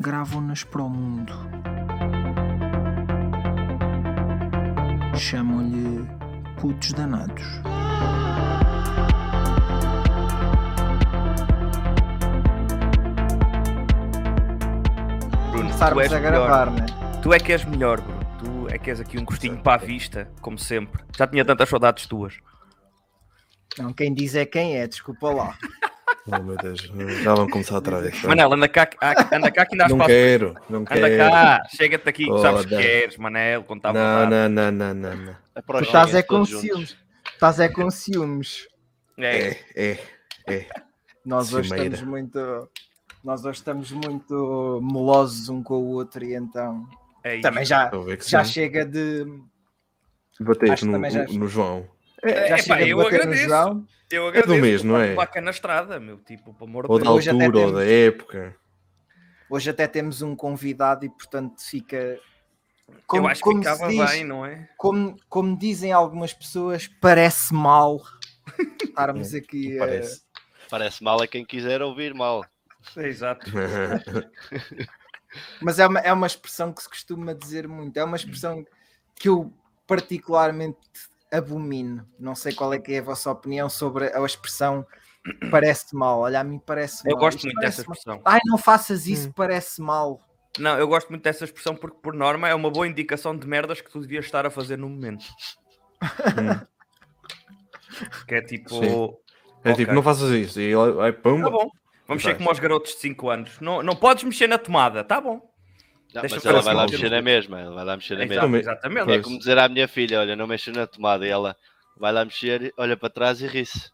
gravam-nas para o mundo. Chamam-lhe putos danados. Bruno, tu Começarmos és a melhor. gravar, né? Tu é que és melhor, Bruno. Tu é que és aqui um gostinho para a vista, como sempre. Já tinha tantas saudades tuas. Não, quem diz é quem é, desculpa lá. Oh meu Deus, já vão começar outra vez. Manel, anda cá, anda cá que ainda há não quero, não Anda quero. cá, chega-te aqui, que sabes o que queres, Manel, contava Não, não, não, não, não, não. É Tu estás é com ciúmes. Estás é com ciúmes. É, É, é, é. Nós hoje estamos muito. Nós hoje estamos muito melosos um com o outro e então. é isso. Também já, já chega de. Bater no, no João. Já É, pá, chega de eu bater no agradeço. Eu do agradeço. mês, não é? Vaca na estrada, meu tipo, pelo amor Ou da. Hoje até altura, ou temos- da época. Hoje até temos um convidado e portanto fica. eu acho que se ficava diz- bem, não é? como, como dizem algumas pessoas, parece mal estarmos aqui. eh, Parece. Parece mal a quem quiser ouvir mal. É, Exato. mas é uma, é uma expressão que se costuma dizer muito, é uma expressão que eu particularmente abomino. Não sei qual é que é a vossa opinião sobre a expressão parece mal. Olha, a mim parece mal. Eu gosto Isto muito dessa mal. expressão. Ai, não faças isso, parece mal. Não, eu gosto muito dessa expressão porque, por norma, é uma boa indicação de merdas que tu devias estar a fazer no momento. que é tipo. Sim. É Ok. tipo, não faças isso. E pumba. Tá bom. Vamos ser como aos garotos de 5 anos. Não, não podes mexer na tomada, tá bom. Não, mas ela ver vai lá mexer na mesma. Ela vai lá mexer na Exato, mesma. Exatamente. É como dizer à minha filha: olha, não mexa na tomada. E ela vai lá mexer, olha para trás e ri-se.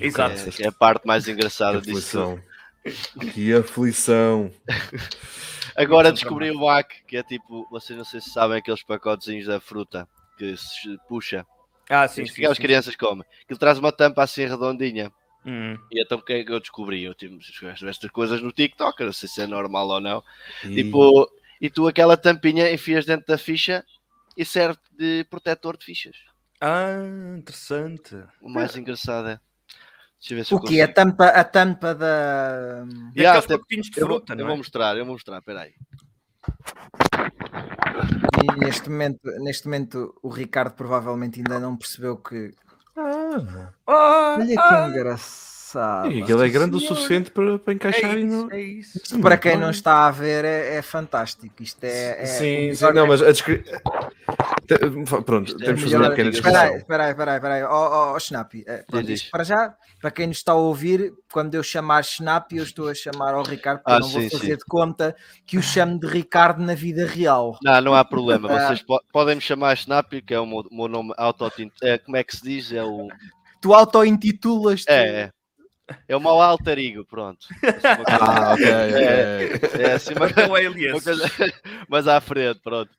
Exato. É, é a parte mais Que engraçada disso. tudo. aflição. Que aflição. Agora São descobri o bac, que é tipo, vocês não sei se sabem aqueles pacotezinhos da fruta que se puxa. Ah, sim, Sim, sim. as sim. crianças comem. Aquilo traz uma tampa assim redondinha. Hum. E então o que é que eu descobri? Eu tive estas coisas no TikTok, eu não sei se é normal ou não. E- Tipo, e tu aquela tampinha enfias dentro da ficha e serve de protetor de fichas. Ah, interessante. O mais engraçado é. Deixa eu ver se eu O que? A tampa, a tampa da. Yeah, Aqueles até- pacotinhos de Eu vou, fruta, eu não vou é? mostrar, eu vou mostrar, peraí. E neste momento, neste momento o Ricardo provavelmente ainda não percebeu que. Ah, Olha que ah, engraçado. E aquilo é grande o suficiente para, para encaixar é isso, é isso. Para quem não está a ver é, é fantástico. Isto é. é Sim, o sim, não, mas a descrição. Pronto, é temos de fazer uma pequena Espera aí, descrição. espera aí, espera aí, espera aí. Ó, ó, Schnapp, eh, para já, para quem nos está a ouvir, quando eu chamar Schnapp, eu estou a chamar ao Ricardo, porque Ah, eu não vou sim, fazer sim. de conta que o chamo de Ricardo na vida real. Não, não há problema. Ah. Vocês po- podem me chamar Snap, que é o meu, meu nome auto é, Como é que se diz? É o. Tu auto-intitulas-te. É, é. É o mau alter ego, pronto. Ah, ok, É, é assim uma, Mas é o alias. Mas à frente, pronto.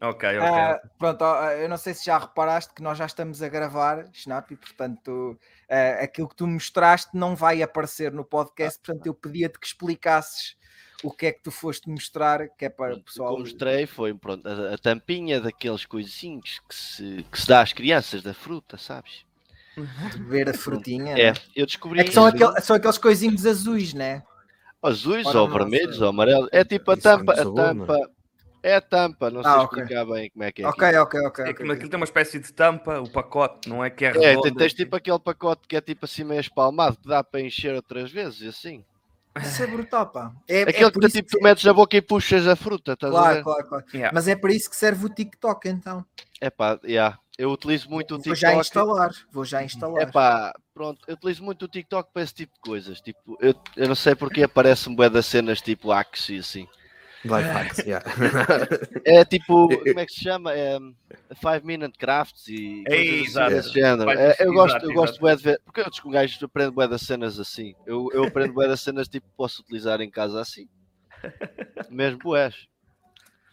Ok, ok. Ah, pronto, ó, eu não sei se já reparaste que nós já estamos a gravar, Snap, e portanto ah, aquilo que tu mostraste não vai aparecer no podcast, portanto eu pedia-te que explicasses o que é que tu foste mostrar, que é para o Pronto, O que pessoal. eu mostrei foi pronto, a, a tampinha daqueles coisinhos que se, que se dá às crianças da fruta, sabes? Ver a frutinha. É, né? eu descobri. É que são, aquel- são aqueles coisinhos azuis, né? azuis Ora, ou vermelhos sei. ou amarelos. É tipo a Isso faz tampa. A sabor, não é? tampa. É a tampa, não sei Ah, ok. explicar bem como é que é. Ok, aquilo. ok, ok. É que aquilo tem uma espécie de tampa, o pacote, não é que é É, redondo. tem- tens tipo aquele pacote que é tipo assim meio espalmado, que dá para encher outras vezes, e assim. Isso é brutal, pá. É, é Aquele por que tipo, tu metes na boca e puxas a fruta, estás a Claro, ver? claro, claro. Yeah. Mas é para isso que serve o TikTok, então. É pá, yeah. Eu utilizo muito o Vou já TikTok. instalar. Vou já instalar. É pá, pronto, eu utilizo muito o TikTok para esse tipo de coisas. Tipo, eu, eu não sei porque aparece-me bué das cenas tipo Axie e assim. Life hacks, yeah. É tipo, como é que se chama? É 5 Minute Crafts e É, assim exato. desse género. É, eu gosto, exato, eu gosto exato. de ver, porque eu um gajo aprendo bué das cenas assim. Eu, eu aprendo bué das cenas tipo, posso utilizar em casa assim. Mesmo boés.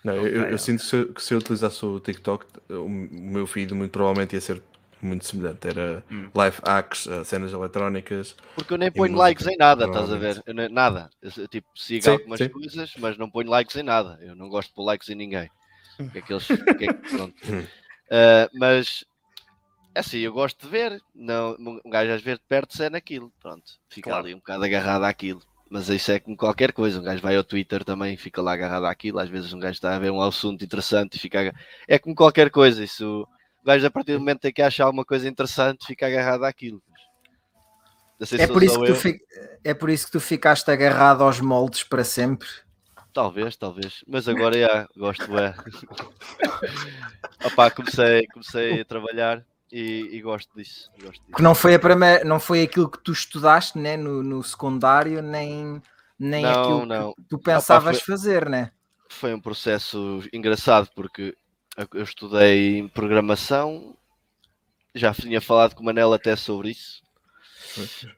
Não, eu, eu- eu sinto que se, eu- que se eu utilizasse o TikTok, o, meu feed muito provavelmente ia ser muito semelhante. Era Hum. live hacks, eh, cenas eletrónicas. Porque eu nem ponho likes em nada, estás a ver? Eu nada. Eu, tipo, sigo Sim, algumas sim. coisas, mas não ponho likes em nada. Eu não gosto de pôr likes em ninguém. Que é que eles- que é que- pronto. Hum. Ah, mas é assim, eu gosto de ver. Não, um gajo às vezes de perto é naquilo. Pronto, fica Claro. ali um bocado agarrado àquilo. Mas isso é como qualquer coisa. Um gajo vai ao Twitter também, fica lá agarrado àquilo. Às vezes um gajo está a ver um assunto interessante e fica. É como qualquer coisa. Isso, o gajo, a partir do momento em que acha alguma coisa interessante, fica agarrado àquilo. É por, isso que tu fi- é por isso que tu ficaste agarrado aos moldes para sempre. Talvez, talvez. Mas agora já gosto é. Opá, comecei, comecei a trabalhar e, e gosto disso. Gosto disso. Que não foi, a primeira, não foi aquilo que tu estudaste né, no, no secundário, nem, nem Não, aquilo não. que tu pensavas foi- fazer, né? Foi um processo engraçado porque eu estudei programação, já tinha falado com o Manel até sobre isso.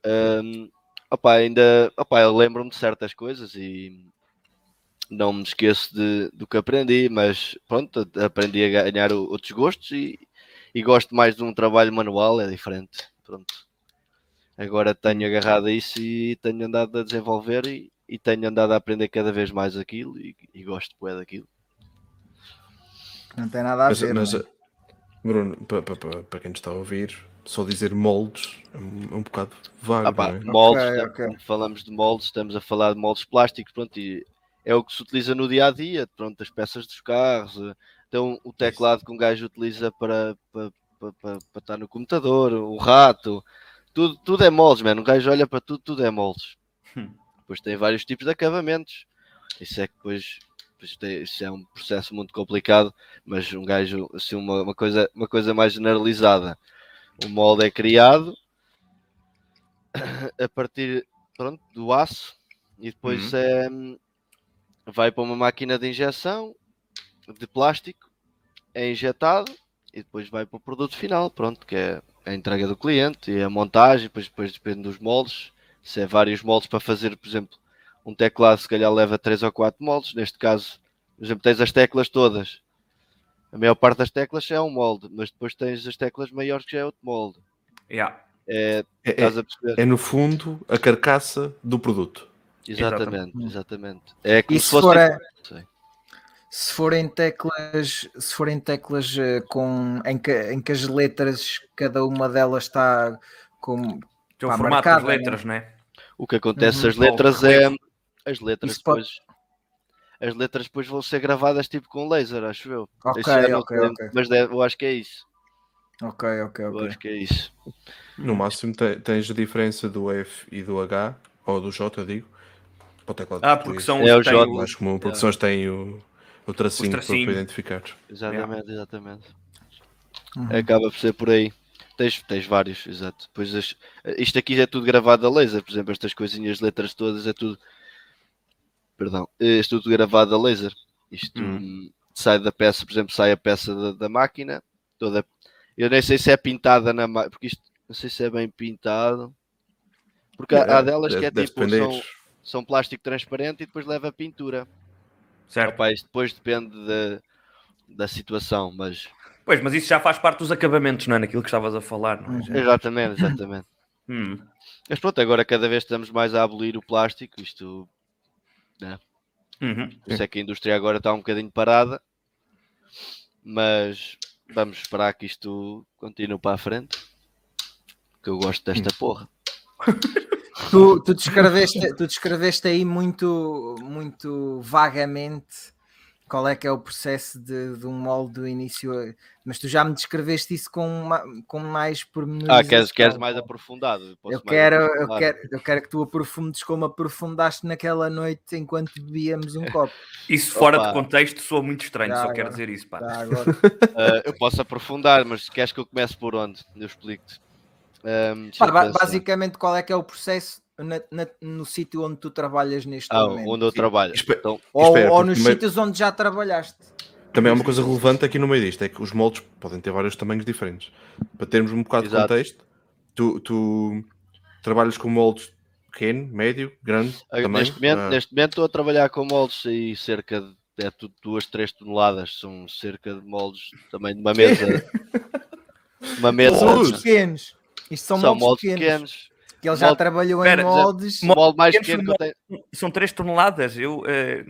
Um, opá, ainda opá, eu lembro-me de certas coisas e não me esqueço de, do que aprendi, mas pronto, aprendi a ganhar outros gostos e, e gosto mais de um trabalho manual, é diferente. Pronto. Agora tenho agarrado a isso e tenho andado a desenvolver e, e tenho andado a aprender cada vez mais aquilo e, e gosto bué daquilo. Não tem nada a Mas, ver. mas, né? Bruno, para quem nos está a ouvir, só dizer moldes é um, é um bocado vago. Ah pá, não é? moldes, Ok, tam- ok. quando falamos de moldes, estamos a falar de moldes plásticos, pronto, e é o que se utiliza no dia a dia, pronto, as peças dos carros, então o teclado que um gajo utiliza para, para, para, para- para estar no computador, o rato, tudo, tudo é moldes, mano. Um gajo olha para tudo, tudo é moldes. Hum. Depois tem vários tipos de acabamentos. Isso é que depois, isso é um processo muito complicado, mas um gajo, assim, uma, uma, coisa, uma coisa mais generalizada. O molde é criado a partir pronto, do aço e depois Uhum. é, vai para uma máquina de injeção de plástico, é injetado e depois vai para o produto final, pronto, que é a entrega do cliente e a montagem, depois, depois depende dos moldes, se é vários moldes para fazer, por exemplo, um teclado se calhar leva 3 ou 4 moldes, neste caso, por exemplo, tens as teclas todas, a maior parte das teclas é um molde, mas depois tens as teclas maiores que já é outro molde. Yeah. É, É, é- é, no fundo a carcaça do produto. Exatamente, exatamente. É como E se se fosse. for, a-. se forem teclas, se forem teclas eh, com, em, que, em que as letras, cada uma delas está com. Que é o Pá, formato marcado, das letras, não é? O que acontece, Uhum. as letras é. As letras Isso pode- depois. As letras depois vão ser gravadas tipo com laser, acho eu. Ok, não ok, sei, ok. Mas deve- eu acho que é isso. Ok, ok, Eu ok. acho que é isso. No máximo te- tens a diferença do F e do H, ou do J, eu digo, para o teclado Ah, porque são É os o que têm J. o- mais comum, porque só eles têm o, o tracinho para, para tracinhos. identificar. Exatamente, exatamente. Uhum. Acaba por ser por aí. Tens, tens vários, exato. Depois as- isto aqui é tudo gravado a laser, por exemplo, estas coisinhas, letras todas, é tudo. Perdão, é tudo gravado a laser. Isto Hum. hum, sai da peça, por exemplo, sai a peça da, da máquina, toda. Eu nem sei se é pintada na máquina, porque isto não sei se é bem pintado. Porque há, há delas que é tipo, são, são plástico transparente e depois leva pintura. Certo. Opa, isto depois depende da, da situação, mas Pois, mas isso já faz parte dos acabamentos, não é? Naquilo que estavas a falar, não é? Uhum. Exatamente, exatamente. Hum. Mas pronto, agora cada vez estamos mais a abolir o plástico, isto, Uhum. por isso é que a indústria agora está um bocadinho parada, mas vamos esperar que isto continue para a frente, que eu gosto desta porra. Tu, tu, descreveste, tu descreveste aí muito, muito vagamente qual é que é o processo de, de um molde do início, mas tu já me descreveste isso com, ma- com mais pormenores. Ah, queres, queres mais aprofundado? Posso Eu mais quero, eu, quero, eu quero que tu aprofundes como aprofundaste naquela noite enquanto bebíamos um copo. Isso fora Opa. de contexto soa muito estranho, Já só agora. quero dizer isso, pá. Tá, agora. Ah, eu posso aprofundar, mas queres que eu comece por onde? Eu explico-te. Pá, pensar. basicamente, qual é que é o processo na- na- no sítio onde tu trabalhas neste Ah, momento? onde eu trabalho. Espe- Então, Ou, Espera, ou nos primeiro- sítios onde já trabalhaste. Também há uma coisa relevante aqui no meio disto, é que os moldes podem ter vários tamanhos diferentes. Para termos um bocado Exato. de contexto, tu, tu trabalhas com moldes pequeno, médio, grande? Ah, também? Neste momento, Ah, neste momento estou a trabalhar com moldes e cerca de é, tudo duas, três toneladas. São cerca de moldes também de uma mesa. uma mesa. São moldes pequenos. Isto são, São moldes, moldes pequenos. pequenos. Que ele já Molde- trabalhou em já- moldes. O molde mais pequenos pequeno que eu tenho. São 3 toneladas. Eu, eh,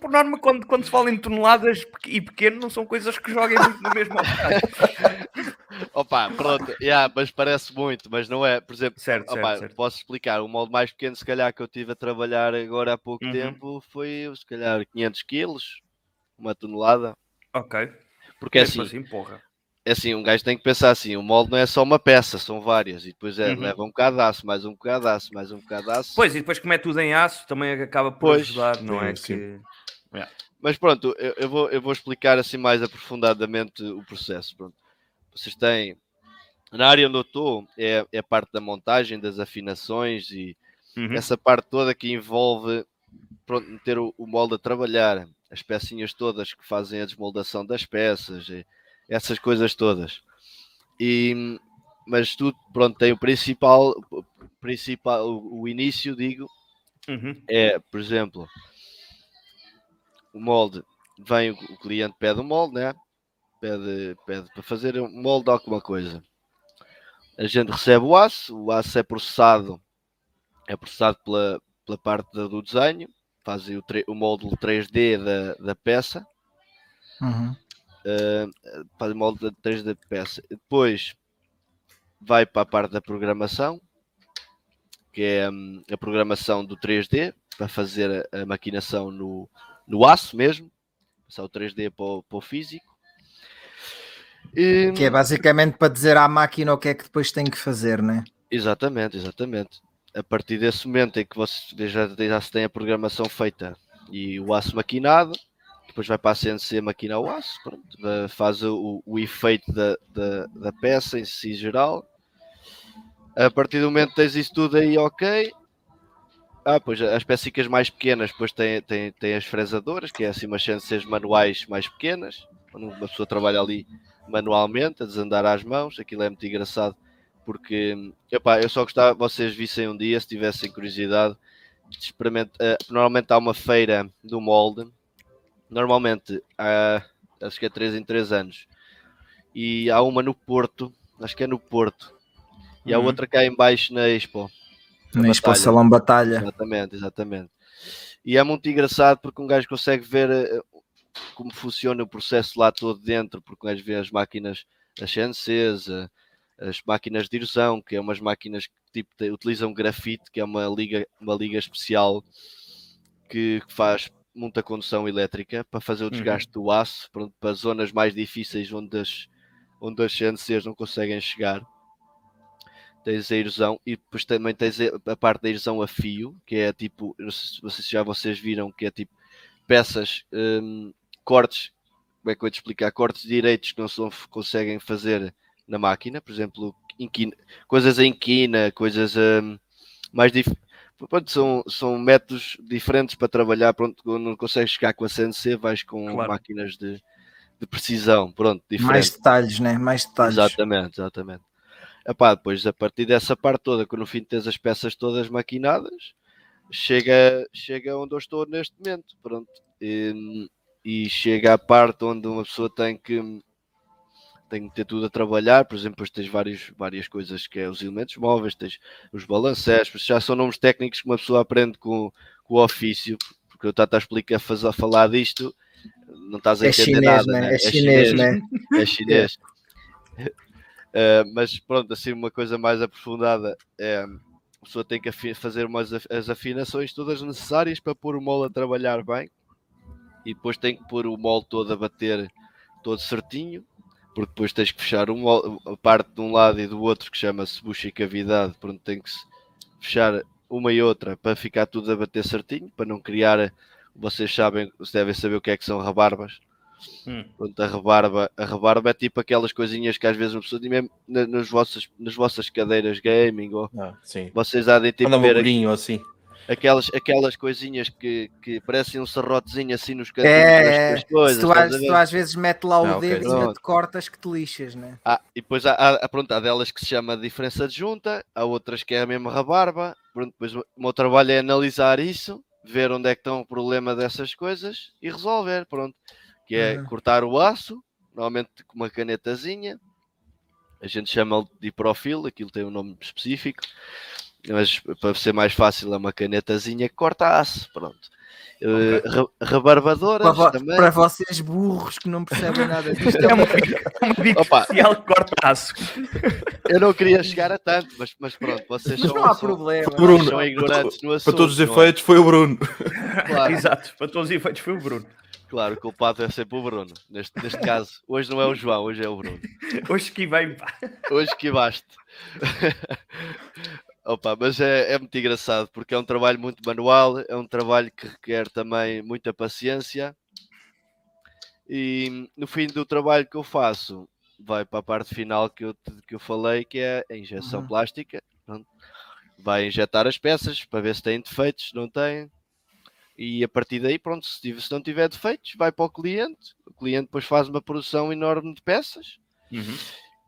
por norma, quando, quando se fala em toneladas e pequeno, não são coisas que joguem muito no mesmo. Opa, pronto, yeah, mas parece muito, mas não é. Por exemplo, Certo, certo, opa, certo. posso explicar. O molde mais pequeno, se calhar, que eu tive a trabalhar agora há pouco Uhum. tempo foi, se calhar, 500 quilos, uma tonelada. Ok. Porque é Mesmo assim, porra. É assim, um gajo tem que pensar assim: o molde não é só uma peça, são várias. E depois é, Uhum. leva um bocado de aço, mais um bocado de aço, mais um bocado de aço. Pois, e depois como é tudo em aço, também acaba por Pois. ajudar, não é? sim. Que... Mas pronto, eu, eu vou, eu vou explicar assim mais aprofundadamente o processo. Pronto. Vocês têm. Na área onde eu estou é, é a parte da montagem, das afinações e Uhum. essa parte toda que envolve pronto, meter o, o molde a trabalhar, as pecinhas todas que fazem a desmoldação das peças, e essas coisas todas. E, mas tudo pronto, tem o principal, o principal o, início, digo, Uhum. é, por exemplo, o molde, vem o, cliente pede o molde, né? Pede, pede para fazer um molde de alguma coisa. A gente recebe o aço, o aço é processado, é processado pela, pela parte do desenho, fazem o, o módulo 3D da, da peça, Uhum. Uh, faz o da 3D da peça. Depois vai para a parte da programação, que é hum, a programação do 3D, para fazer a, a maquinação no, no aço mesmo, passar o 3D para o, para o físico. E- Que é basicamente para dizer à máquina o que é que depois tem que fazer, né? Exatamente, exatamente. A partir desse momento em que você já, já se tem a programação feita e o aço maquinado, depois vai para a CNC maquinar o aço, pronto, faz o, o efeito da, da, da peça em si geral. A partir do momento que tens isso tudo aí ok. Ah, pois as peças mais pequenas, depois tem, tem, tem as fresadoras, que é assim umas CNCs manuais mais pequenas, quando uma pessoa trabalha ali manualmente, a desandar às mãos, aquilo é muito engraçado porque epá, eu só gostava que vocês vissem um dia, se tivessem curiosidade, de experimentar. eh, normalmente há uma feira do molde, normalmente há, acho que é 3 em 3 anos, e há uma no Porto, acho que é no Porto, e há Uhum. outra cá em baixo na Expo. Na Na Expo Batalha. Salão Batalha. Exatamente, exatamente. E é muito engraçado porque um gajo consegue ver eh, como funciona o processo lá todo dentro, porque um gajo vê as máquinas, as CNCs, eh, as máquinas de erosão, que é umas máquinas que tipo, utilizam grafite, que é uma liga, uma liga especial que faz muita condução elétrica para fazer o desgaste do aço pronto, para zonas mais difíceis onde as, onde as CNCs não conseguem chegar tens a erosão e depois também tens a parte da erosão a fio, que é tipo, não sei se vocês já vocês viram, que é tipo peças, hum, cortes, como é que eu vou te explicar? Cortes direitos que não se conseguem fazer na máquina, por exemplo, inquina- coisas em quina, coisas hum, mais dif... Pronto, são, são métodos diferentes para trabalhar. Pronto, quando não consegues chegar com a CNC, vais com Claro. máquinas de, de precisão. Pronto, diferente. Mais detalhes, né? Mais detalhes. Exatamente, exatamente. Epá, depois a partir dessa parte toda, quando no fim tens as peças todas maquinadas, chega, chega onde eu estou neste momento, pronto. E, e chega à parte onde uma pessoa tem que tem que ter tudo a trabalhar, por exemplo, depois tens vários, várias coisas que é os elementos móveis, tens os balancetes, já são nomes técnicos que uma pessoa aprende com, com o ofício, porque eu estou a explicar, a falar disto, não estás a É entender chinês, nada, né? né? É chinês, né? é chinês. Uh, mas pronto, assim uma coisa mais aprofundada é a pessoa tem que fazer umas as afinações todas necessárias para pôr o molde a trabalhar bem e depois tem que pôr o molde todo a bater todo certinho, porque depois tens que fechar um molde- a parte de um lado e do outro que chama-se bucha e cavidade, pronto, tem que se fechar uma e outra para ficar tudo a bater certinho, para não criar, vocês sabem, vocês devem saber o que é que são rabarbas. Hum. Pronto, a rebarba, a rebarba é tipo aquelas coisinhas que às vezes uma pessoa tem mesmo na- nas vossas, nas vossas cadeiras gaming ou Ah, sim. vocês há de tipo Anda um assim. Aquelas, aquelas coisinhas que, que parecem um serrotezinho assim nos cantos É, das coisas. se, tu, estás às- tu às vezes mete lá o Ah, dedo e ainda Pronto. te cortas que te lixas, né? Ah, e depois há, há, pronto, há delas que se chama diferença de junta, há outras que é a mesma rabarba. Pronto, depois o o meu trabalho é analisar isso, ver onde é que estão o problema dessas coisas e resolver. Pronto, que é Uhum. cortar o aço, normalmente com uma canetazinha. A gente chama de profil, aquilo tem um nome específico, mas para ser mais fácil é uma canetazinha que corta aço. Pronto. Eh, re- rebarbadoras Para, também. para vocês burros que não percebem nada disto, é É uma- um bico Opa. especial que corta aço. Eu não queria chegar a tanto, mas, mas pronto, vocês mas são, não há são- problema. Bruno, são ignorantes no assunto. Para todos os não é? efeitos, foi o Bruno. Claro, Exato, para todos os efeitos foi o Bruno. claro, o culpado é sempre o Bruno. Neste, neste caso, hoje não é o João, hoje é o Bruno. Hoje que vem, pá. Hoje que baste. Opa, mas é, é muito engraçado porque é um trabalho muito manual, é um trabalho que requer também muita paciência. E no fim do trabalho que eu faço, vai para a parte final que eu, que eu falei, que é a injeção Uhum. plástica. Pronto. Vai injetar as peças para ver se têm defeitos, se não têm. E a partir daí, pronto, se, tiver- se não tiver defeitos, vai para o cliente. O cliente depois faz uma produção enorme de peças Uhum.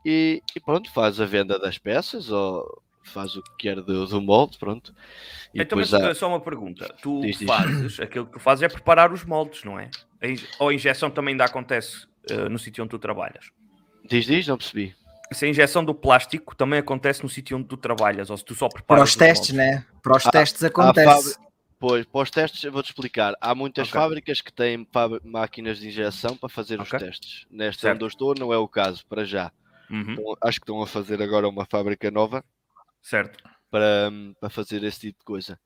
e, e pronto, faz a venda das peças ou faz o que quer do, do molde, pronto. E Então, mas há- só uma pergunta. Tu Diz, diz. fazes, aquilo que tu fazes é preparar os moldes, não é? Ou a injeção também ainda acontece eh, no sítio onde tu trabalhas? Diz, diz, não percebi. Se a injeção do plástico também acontece no sítio onde tu trabalhas, ou se tu só Para preparas os testes, moldes. né? Para os Há- testes acontece. Pois, para os testes eu vou-te explicar. Há muitas Ok. fábricas que têm máquinas de injeção para fazer Ok. os testes. Nesta Certo. onde eu estou não é o caso, para já. Uhum, Então, acho que estão a fazer agora uma fábrica nova Certo. para, para fazer esse tipo de coisa.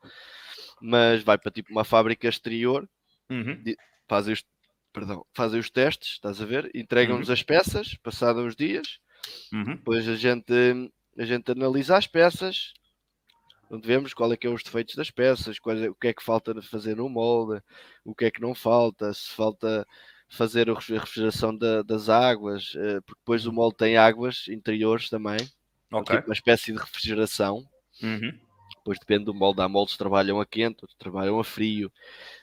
Mas vai para tipo uma fábrica exterior Uhum. fazem os, perdão, fazem os testes, estás a ver? Entregam-nos as peças, passados uns dias, Uhum. depois a gente, a gente analisa as peças, onde vemos qual é que é os defeitos das peças, é- o que é que falta fazer no molde, o que é que não falta, se falta fazer a refri- refrigeração da- das águas, eh, porque depois o molde tem águas interiores também, Ok. tipo uma espécie de refrigeração. Uhum. Depois depende do molde. Há moldes que trabalham a quente, outros trabalham a frio.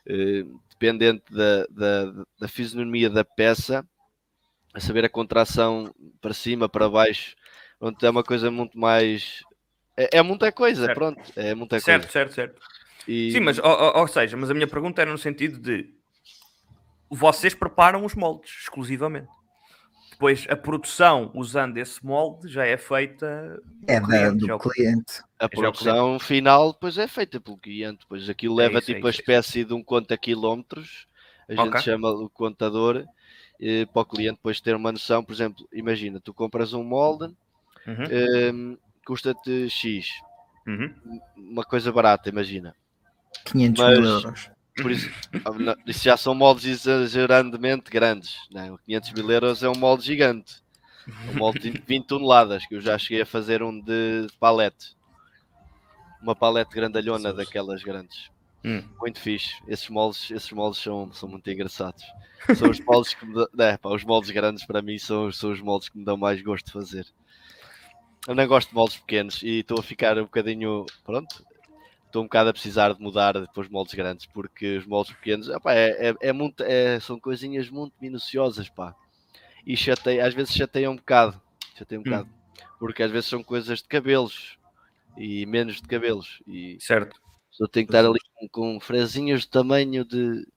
Eh, dependente da, da, da fisionomia da peça, a saber a contração para cima, para baixo, onde é uma coisa muito mais. É, é muita coisa, Certo. pronto. É muita Certo, coisa. certo, certo. E- Sim, mas, ou- ou seja, mas a minha pergunta era no sentido de vocês preparam os moldes exclusivamente. Depois a produção usando esse molde já é feita É do cliente, do é cliente. A o produção final depois é feita pelo cliente, depois aquilo É leva isso, é tipo a isso, é espécie de um conta quilómetros, a gente Ok. chama o contador, eh, para o cliente depois ter uma noção, por exemplo, imagina, tu compras um molde, Uhum, eh, custa-te X, uhum. uma coisa barata, imagina. 500 Mas- mil euros. Por isso, isso já são moldes exageradamente grandes, não é? 500 mil euros é um molde gigante, um molde de 20 toneladas, que eu já cheguei a fazer um de, palete, uma palete grandalhona daquelas grandes. Hum. Muito fixe. Esses moldes, esses moldes são, são muito engraçados. São os moldes que me dão, né, pá, os moldes grandes para mim são, são os moldes que me dão mais gosto de fazer. Eu não gosto de moldes pequenos e estou a ficar um bocadinho, pronto, estou um bocado a precisar de mudar os moldes grandes, porque os moldes pequenos, epá, é, é, é muito, é- são coisinhas muito minuciosas, pá. E chateia, às vezes chateia um bocado, chateia um Hum. bocado, porque às vezes são coisas de cabelos e menos de cabelos e Certo. eu tenho que estar ali com, com frezinhas de tamanho de,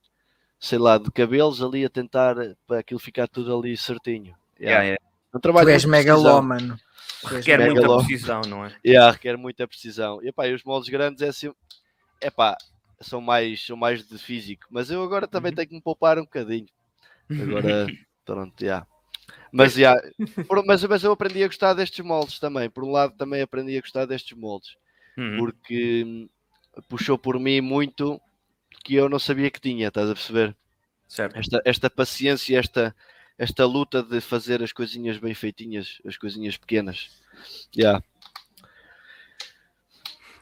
sei lá, de cabelos ali a tentar para aquilo ficar tudo ali certinho. Yeah, Yeah. yeah. É um trabalho Tu és de precisão. Requer muita Megaló. precisão, não é? Yeah, requer muita precisão. E, epá, e os moldes grandes é assim, epá, são mais, são mais de físico, mas eu agora também Uhum. tenho que me poupar um bocadinho. Agora, pronto, já. Mas, já, por- mas, mas eu aprendi a gostar destes moldes também. Por um lado, também aprendi a gostar destes moldes. Uhum. porque hum, puxou por mim muito que eu não sabia que tinha, estás a perceber? Certo. Esta, esta paciência, esta, esta luta de fazer as coisinhas bem feitinhas, as coisinhas pequenas. Yeah.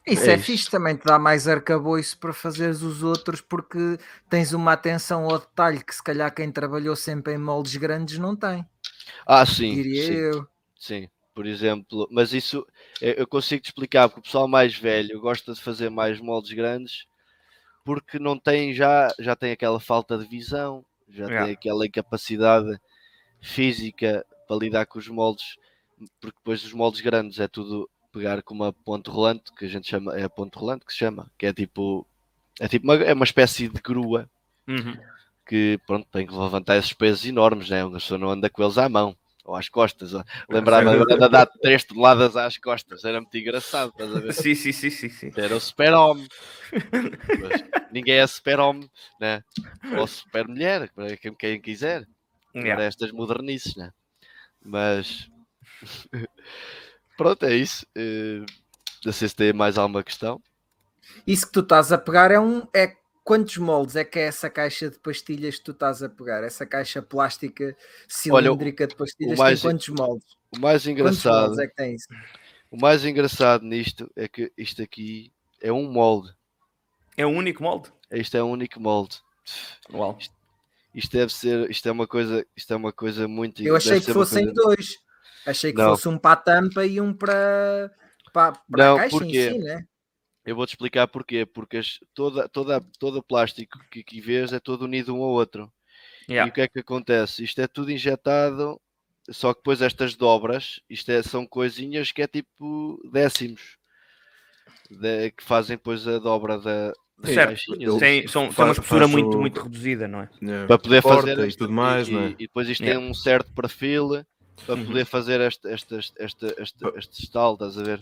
Isso É é, isso. fixe, também te dá mais arcabouço para fazeres os outros porque tens uma atenção ao detalhe que se calhar quem trabalhou sempre em moldes grandes não tem, Ah, sim, diria sim, eu. sim. por exemplo, mas isso eu eu consigo te explicar porque o pessoal mais velho gosta de fazer mais moldes grandes porque não tem já, já tem aquela falta de visão, já Yeah. tem aquela incapacidade física para lidar com os moldes, porque depois os moldes grandes é tudo pegar com uma ponte rolante, que a gente chama, é a ponte rolante que se chama, que é tipo, é tipo uma, é uma espécie de grua Uhum. que pronto, tem que levantar esses pesos enormes, né? Uma pessoa não anda com eles à mão ou às costas. Lembrava agora de dar 3 toneladas às costas, era muito engraçado, estás a ver? Sim, sim, sim, sim, sim. Era o super-homem. Ninguém é super-homem, né? Ou super-mulher, para quem, quem quiser. Yeah. Para estas modernices, né? Mas pronto, é isso. Eh, Não sei se tem mais alguma questão. Isso que tu estás a pegar é um. É quantos moldes é que é essa caixa de pastilhas que tu estás a pegar? Essa caixa plástica cilíndrica de pastilhas mais- tem quantos moldes? O mais Quantos engraçado, é que tem isso? o mais engraçado nisto é que isto aqui é um molde. É o único molde? Isto é um único molde. Uau. Isto deve ser, isto é uma coisa, isto é uma coisa muito Eu achei que fossem coisa- dois. Achei que Não. fosse um para a tampa e um para, para, para Não, a caixa porquê? em si, né? Eu vou-te explicar porquê. Porque as- toda, toda, todo o plástico que aqui vês é todo unido um ao outro. E Yeah. o que é que acontece? Isto é tudo injetado, só que depois estas dobras, isto é, são coisinhas que é tipo décimos. de- que fazem depois a dobra da, Certo. Tem, são, faz- uma espessura faz muito, o- muito reduzida, não é? Yeah. para poder fazer e tudo mais, e, não é? e depois isto Yeah. tem um certo perfil para Uhum. poder fazer este, este, este, este, este, este style, estás a ver?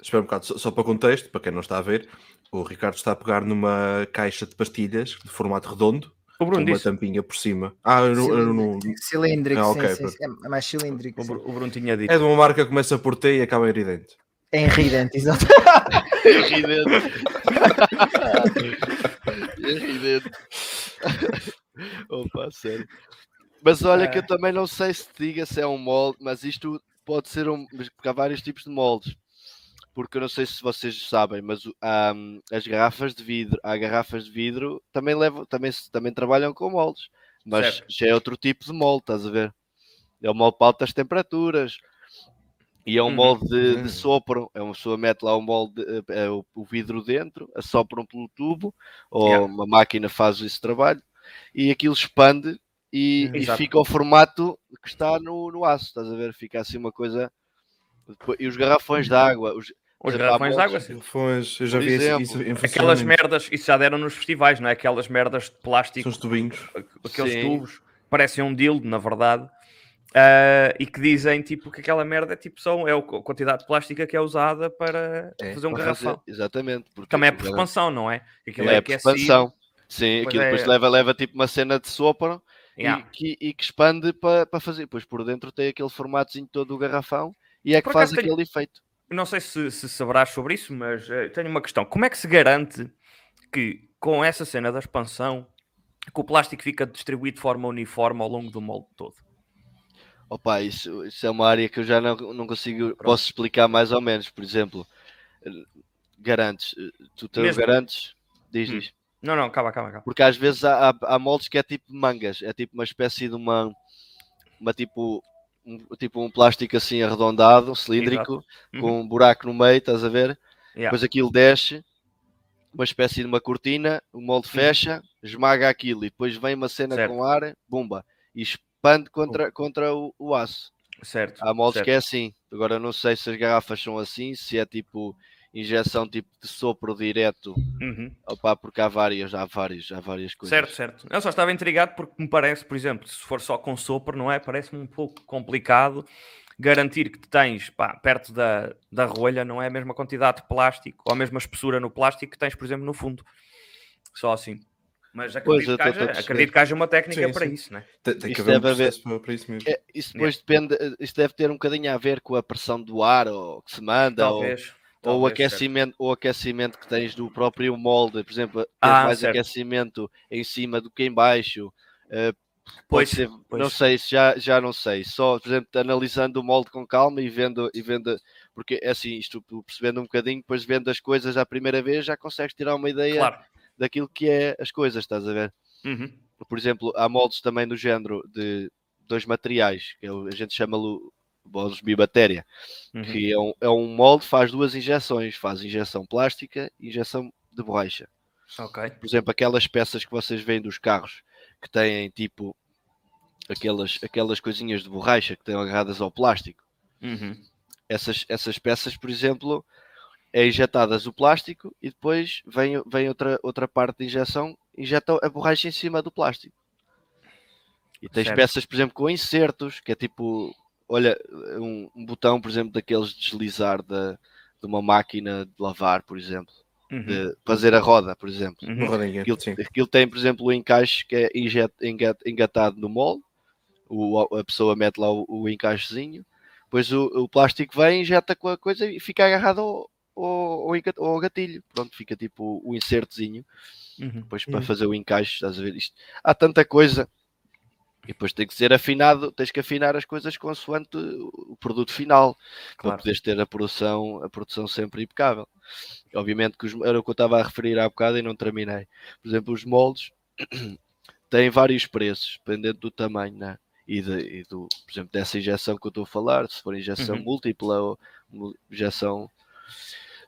Espera um bocado, só, só para contexto, para quem não está a ver, o Ricardo está a pegar numa caixa de pastilhas de formato redondo, O com Bruno uma disse. tampinha por cima. Ah, eu não- eu não- Cilíndrico, Ah, sim, ok, sim, sim. É mais cilíndrico. O Bruno tinha dito. é de uma marca que começa por T e acaba em iridente. É em ridente, exato. Ridente. Ridente. Opa, sério. Mas olha que eu também não sei se te diga se é um molde, mas isto pode ser um. Porque há vários tipos de moldes. Porque eu não sei se vocês sabem, mas o- hum, as garrafas de vidro, há garrafas de vidro também levam, também, também trabalham com moldes, mas Certo. já é outro tipo de molde, estás a ver? É um molde para altas temperaturas e é um Uhum. molde de, Uhum. de sopro. É uma pessoa mete lá um molde, é o, o vidro dentro, assopram pelo tubo, ou Yeah. uma máquina faz esse trabalho e aquilo expande e, e Exato. fica o formato que está no, no aço, estás a ver? Fica assim uma coisa. E os garrafões de água, os, Os garrafões de água, moldes- sim. Eu já Por vi isso- exemplo, isso em Aquelas merdas, isso já deram nos festivais, não é? Aquelas merdas de plástico, São os tubinhos. aqueles Sim. tubos, parecem um dildo, na verdade. Ah, e que dizem tipo que aquela merda é tipo só é a quantidade de plástica que é usada para É, fazer um garrafão. fazer- exatamente. Porque Também é por expansão, não é? Aquilo é, é, por expansão. Sim, Pois aquilo é. depois leva, leva tipo uma cena de sopro Yeah. e, que, e que expande para para fazer. Depois por dentro tem aquele formatozinho todo o garrafão e é que Por faz acaso tenho- aquele efeito. Não sei se, se saberás sobre isso, mas eh, tenho uma questão. Como é que se garante que com essa cena da expansão que o plástico fica distribuído de forma uniforme ao longo do molde todo? Opa, isso, isso é uma área que eu já não, não consigo, posso explicar mais ou menos. Por exemplo, garantes, tu te Mesmo- garantes, diz, Hum. diz. Não, não, calma, calma, calma. Porque às vezes há, há, há moldes que é tipo mangas, é tipo uma espécie de uma, uma tipo, um, tipo um plástico assim arredondado, cilíndrico, Uhum. com um buraco no meio, estás a ver? Yeah. Depois aquilo desce, uma espécie de uma cortina, o molde Uhum. fecha, esmaga aquilo e depois vem uma cena Certo. com ar, bumba, e expande contra, contra o, o aço. Certo. Há moldes certo. que é assim. Agora não sei se as garrafas são assim, se é tipo injeção tipo de sopro direto. Uhum. Opá, porque há várias, há várias, há várias coisas. Certo, certo. Eu só estava intrigado porque me parece, por exemplo, se for só com sopro, não é? Parece-me um pouco complicado garantir que tens pá, perto da, da rolha, não é a mesma quantidade de plástico ou a mesma espessura no plástico que tens, por exemplo, no fundo. Só assim. Mas Pois, acredito, eu que, haja, acredito que haja uma técnica Sim, para sim. isso, né? Tem, tem que Isso haver um haver- processo para, isso mesmo. É, isso depois depende, isso deve ter um bocadinho a ver com a pressão do ar ou que se manda, ou, Talvez. ou o talvez, certo. aquecimento, ou o aquecimento que tens do próprio molde, por exemplo, tens Ah, mais certo. aquecimento em cima do que em baixo. pode Pois, ser- não pois. sei, se já, já não sei. Só, por exemplo, analisando o molde com calma e vendo, e vendo porque é assim, isto tu percebendo um bocadinho, depois vendo as coisas à primeira vez, já consegues tirar uma ideia Claro. Daquilo que é as coisas, estás a ver? Uhum. Por exemplo, há moldes também do género de dois materiais, que é a gente chama-lo moldes bibatéria, Uhum. que é um, é um molde, faz duas injeções, faz injeção plástica e injeção de borracha. Ok. Por exemplo, aquelas peças que vocês veem dos carros que têm tipo aquelas, aquelas coisinhas de borracha que estão agarradas ao plástico. Uhum. Essas, essas peças, por exemplo, é injetadas o plástico e depois vem, vem outra, outra parte de injeção, injeta a borracha em cima do plástico. E tens Certo. peças, por exemplo, com insertos, que é tipo, olha, um, um botão, por exemplo, daqueles de deslizar da, de uma máquina de lavar, por exemplo, Uhum. de fazer a roda, por exemplo. Uhum. Aquilo, sim. aquilo tem, por exemplo, o encaixe que é injet, engat- engatado no molde. O, a pessoa mete lá o, o encaixezinho. Depois o, o plástico vem, injeta com a coisa e fica agarrado ao, enga- ao gatilho. Pronto, fica tipo o insertozinho. Uhum. Depois para Uhum. fazer o encaixe, estás a ver isto. Há tanta coisa. E depois tem que ser afinado, tens que afinar as coisas consoante o produto final para Claro. poderes ter a produção, a produção sempre impecável. Obviamente que os, era o que eu estava a referir há bocado e não terminei. Por exemplo, os moldes têm vários preços, dependendo do tamanho, né? E, de, e do, por exemplo, dessa injeção que eu estou a falar, se for injeção Uhum. múltipla ou injeção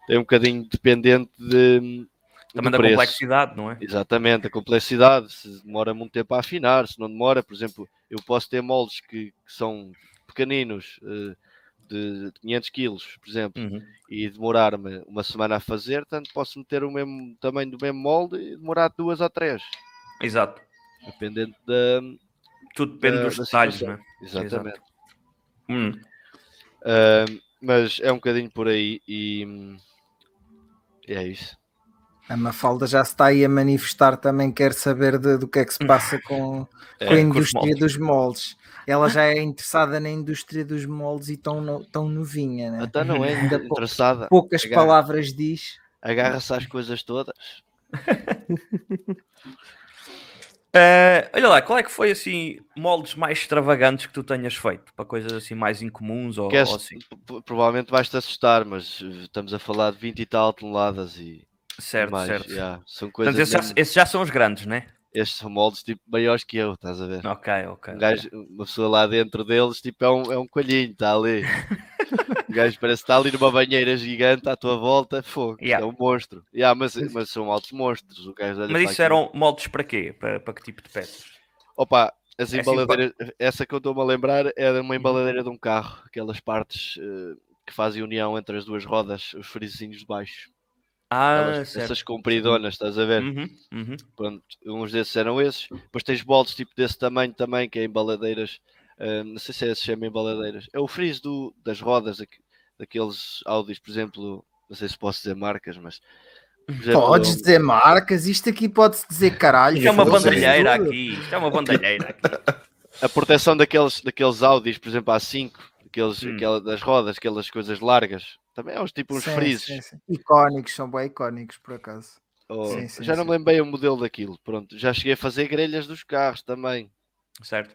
tem um bocadinho dependente de, Também da preço. complexidade, não é? Exatamente, a complexidade, se demora muito tempo a afinar, se não demora, por exemplo, eu posso ter moldes que, que são pequeninos, eh, de 500 quilos, por exemplo, Uhum. e demorar-me uma semana a fazer, tanto posso meter o mesmo tamanho do mesmo molde e demorar duas ou três, Exato. dependendo da. Tudo depende da- dos da detalhes, não é? Exatamente. Hum. Ah, mas é um bocadinho por aí e. É isso. A Mafalda já se está aí a manifestar, também quer saber de- do que é que se passa com, É, com a com indústria moldes. dos moldes. Ela já é interessada na indústria dos moldes e tão, no- tão novinha, né? Até não é Ainda interessada. poucas Agarra. palavras diz. Agarra-se às coisas todas. Eh, olha lá, qual é que foi assim moldes mais extravagantes que tu tenhas feito? Para coisas assim mais incomuns ou, Queres- ou assim? provavelmente vais-te assustar, mas eh, estamos a falar de 20 e tal toneladas e Certo, mais. certo. yeah, São coisas. Portanto, esses já, esses já são os grandes, né? Estes são moldes tipo maiores que eu, estás a ver? Ok, ok. Um gajo, uma pessoa lá dentro deles, tipo, é um, é um coelhinho, está ali. o gajo parece que está ali numa banheira gigante à tua volta, fogo, isto Yeah. é um monstro. Yeah, mas, mas são altos monstros. O gajo Mas isso eram moldes para quê? Para, para que tipo de peças? Opa, as É assim, embaladeiras, essa que eu estou-me a lembrar era uma embaladeira de um carro, aquelas partes eh, que fazem união entre as duas rodas, os frisinhos de baixo. Ah, Aquelas- certo. essas compridonas, estás a ver? Uhum, uhum. Pronto, uns desses eram esses. Depois tens moldes tipo desse tamanho também, que é embaladeiras. Ah, não sei se é, se chama embaladeiras. É o friso do, das rodas daqu- daqueles Audis, por exemplo. Não sei se posso dizer marcas, mas. exemplo, Podes dizer marcas, isto aqui pode-se dizer caralho. Isto é uma bandalheira aqui. Isto é uma bandalheira aqui. a proteção daqueles, daqueles Audis, por exemplo, A5, aqueles, Hum. aquela, das rodas, aquelas coisas largas. Também é uns tipo uns Sim, frisos. sim, sim. Icónicos, são bem icónicos por acaso. ou- Sim, sim, já não me lembro bem o modelo daquilo. Pronto, já cheguei a fazer grelhas dos carros também. Certo.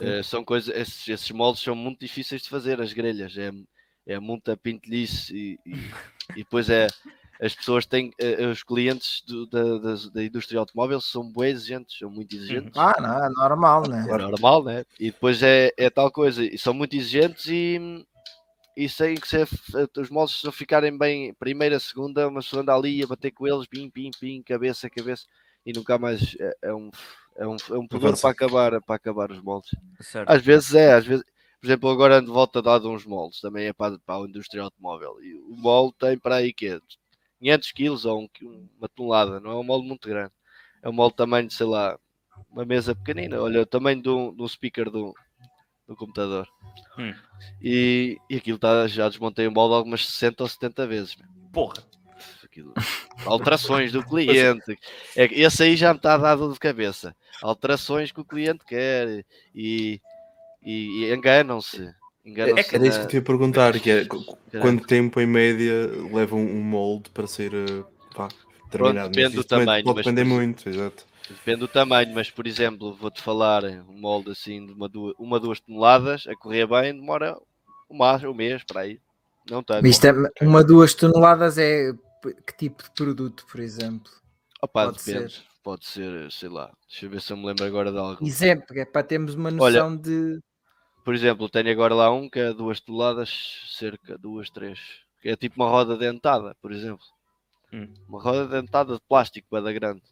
Eh, são coisas, esses, esses moldes são muito difíceis de fazer, as grelhas. É, é muita pintelhice e, e, e depois é. As pessoas têm, eh, os clientes do- da, da, da indústria automóvel são bem exigentes, são muito exigentes. Ah, não, é normal, né? É normal, né? E depois é, é tal coisa, e são muito exigentes e, e têm que ser, os moldes se não ficarem bem primeira, segunda, uma segunda ali a bater com eles, pim, pim, pim, cabeça, cabeça, e nunca mais é, é um, é um, é um pudor para acabar, para acabar os moldes. certo. Às vezes é, às vezes, por exemplo, agora ando de volta dado uns moldes, também é para, para a indústria automóvel, e o molde tem para aí que 500 quilos ou um uma tonelada, não é um molde muito grande, é um molde tamanho de, sei lá, uma mesa pequenina, olha, o tamanho de um, de um speaker do, do computador. Hum. E, e aquilo tá, já desmontei o molde algumas 60 ou 70 vezes. Porra. Aquilo. Alterações do cliente. É, que esse aí já me está dado de cabeça. Alterações que o cliente quer e, e, e enganam-se. Enganam-se É Era isso que na- eu te ia perguntar, que é quanto tempo em média leva um molde para ser eh, pá, terminado? Mas depende do tamanho, Pode mas, depender por muito, exato. Depende do tamanho, mas por exemplo, vou-te falar um molde assim de uma, duas, uma, duas toneladas a correr bem, demora um, mês, um mês para aí. Não tanto. Isto é uma, duas toneladas é que tipo de produto, por exemplo? Opa, pode depende. ser. Pode ser, sei lá. Deixa eu ver se eu me lembro agora de algo. Exemplo, é para termos uma Olha, noção de. por exemplo, tenho agora lá um que é duas toneladas, cerca duas, três. Que é tipo uma roda dentada, por exemplo. Hum. Uma roda dentada de plástico, bada grande.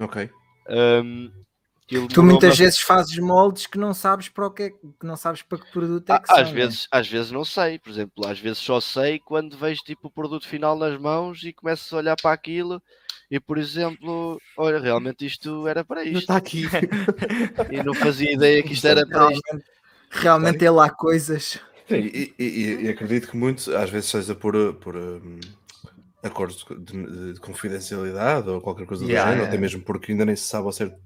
Ok. Aquilo Tu muitas uma- vezes fazes moldes que não sabes para o que é, que não sabes para que produto é Ah, que são. às né? vezes, às vezes não sei, por exemplo, às vezes só sei quando vejo tipo o produto final nas mãos e começo a olhar para aquilo e por exemplo, olha, realmente isto era para isto Está aqui. e não fazia ideia que isto era para isto. Realmente, é lá coisas. Sim, e, e- e acredito que muito, às vezes seja por, por hum, acordos de, de confidencialidade ou qualquer coisa Yeah, do género, até mesmo porque ainda nem se sabe ao certo.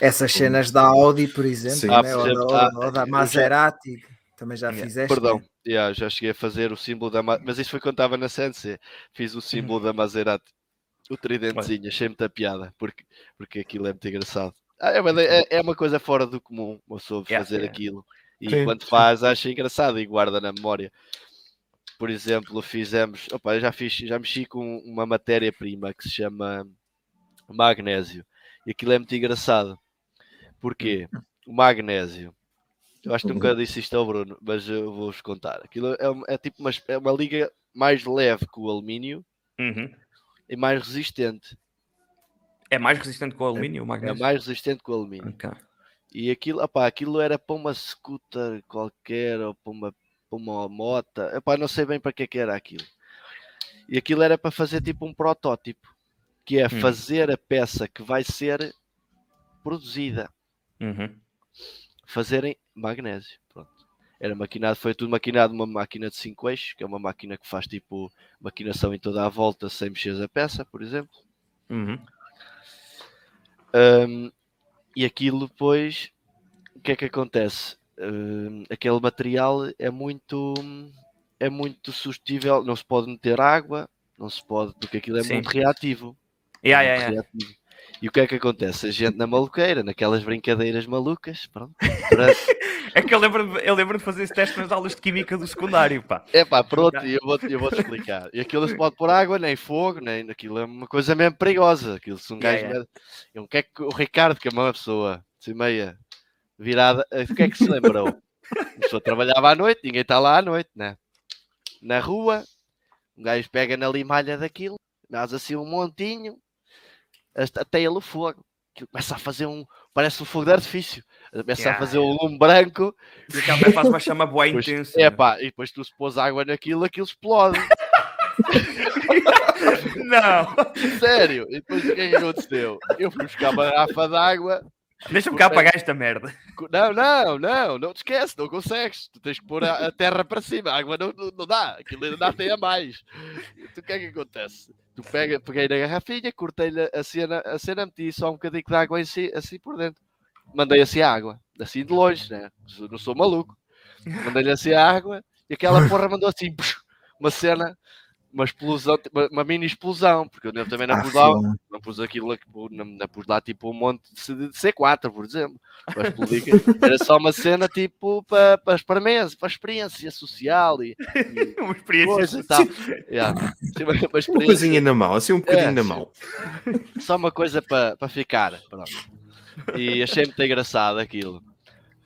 Essas cenas da Audi, por exemplo, Sim. né? Ah, ou, por da- exemplo, ou- ah, ou da eu já- Maserati, também já Yeah, fizeste. Perdão, né? yeah, já cheguei a fazer o símbolo da Ma- mas isso foi quando estava na CNC, fiz o símbolo da Maserati, o tridentezinho, achei muita piada, porque, porque aquilo é muito engraçado. Ah, é, uma- é- é uma coisa fora do comum, uma pessoa Yeah, fazer yeah. aquilo. E Sim, quando sim. faz, acha engraçado e guarda na memória. Por exemplo, fizemos, opa, eu já fiz, já mexi com uma matéria-prima que se chama magnésio. E aquilo é muito engraçado. Porquê? O magnésio. Eu acho que nunca disse isto ao Bruno, mas eu vou-vos contar. Aquilo é, é tipo uma, é uma liga mais leve que o alumínio Uhum. e mais resistente. É mais resistente que o alumínio, o É magnésio? mais resistente que o alumínio. Ok. E aquilo, opá, aquilo era para uma scooter qualquer ou para uma, para uma moto. Epá, não sei bem para que é que era aquilo. E aquilo era para fazer tipo um protótipo, que é Hum. fazer a peça que vai ser produzida, Uhum. fazerem magnésio. Pronto. Era maquinado, foi tudo maquinado uma máquina de 5 eixos, que é uma máquina que faz tipo maquinação em toda a volta sem mexer a peça, por exemplo. Uhum. Um, e aquilo depois, o que é que acontece? Um, aquele material é muito é muito suscetível, não se pode meter água, não se pode, porque aquilo é Sim. muito reativo. Yeah, muito yeah, yeah. E o que é que acontece? A gente na maluqueira, naquelas brincadeiras malucas, pronto. É que eu lembro, de- eu lembro de fazer esse teste nas aulas de química do secundário, pá. Epá, pronto, e eu vou, eu vou te explicar. E aquilo não se pode pôr água, nem fogo, nem aquilo é uma coisa mesmo perigosa. Aquilo se um gajo. yeah. E o que é que o Ricardo, que é uma pessoa assim meia virada, eh, o que é que se lembrou? A pessoa trabalhava à noite, ninguém está lá à noite, né? Na rua, um gajo pega na limalha daquilo, faz assim um montinho, até ele o fogo. Aquilo começa a fazer um. Parece um fogo de artifício. Começa Yeah, a fazer um lume branco. E aquela faz uma chama boa intensa. É pá, e depois tu se pôs água naquilo, aquilo explode. Não! Sério. E depois o que é que aconteceu? Eu fui buscar uma garrafa de água. Deixa-me cá apagar esta merda. Não, não, não, não te esquece, não consegues. Tu tens que pôr a, a terra para cima, a água não, não, não dá, aquilo ainda dá até a mais. Então o que é que acontece? Tu pega, peguei na garrafinha, cortei-lhe a cena, a cena, meti só um bocadinho de água em si, assim por dentro. Mandei assim a água, assim de longe, né? Não sou maluco. Mandei-lhe assim a água e aquela porra mandou assim uma cena, uma explosão, uma, uma mini explosão, porque eu nem- também não Ah, pus lá, não pus aquilo, aqui, não, não pus lá tipo um monte de C- de C4, por exemplo. Para explodir, era só uma cena tipo para, para experiência, para experiência social e, e Uma experiência. coisa e tal. Yeah. Sim, uma, uma coisinha na mão, assim um bocadinho É, na sim. mão. só uma coisa para, para ficar. Pronto. E achei muito engraçado aquilo.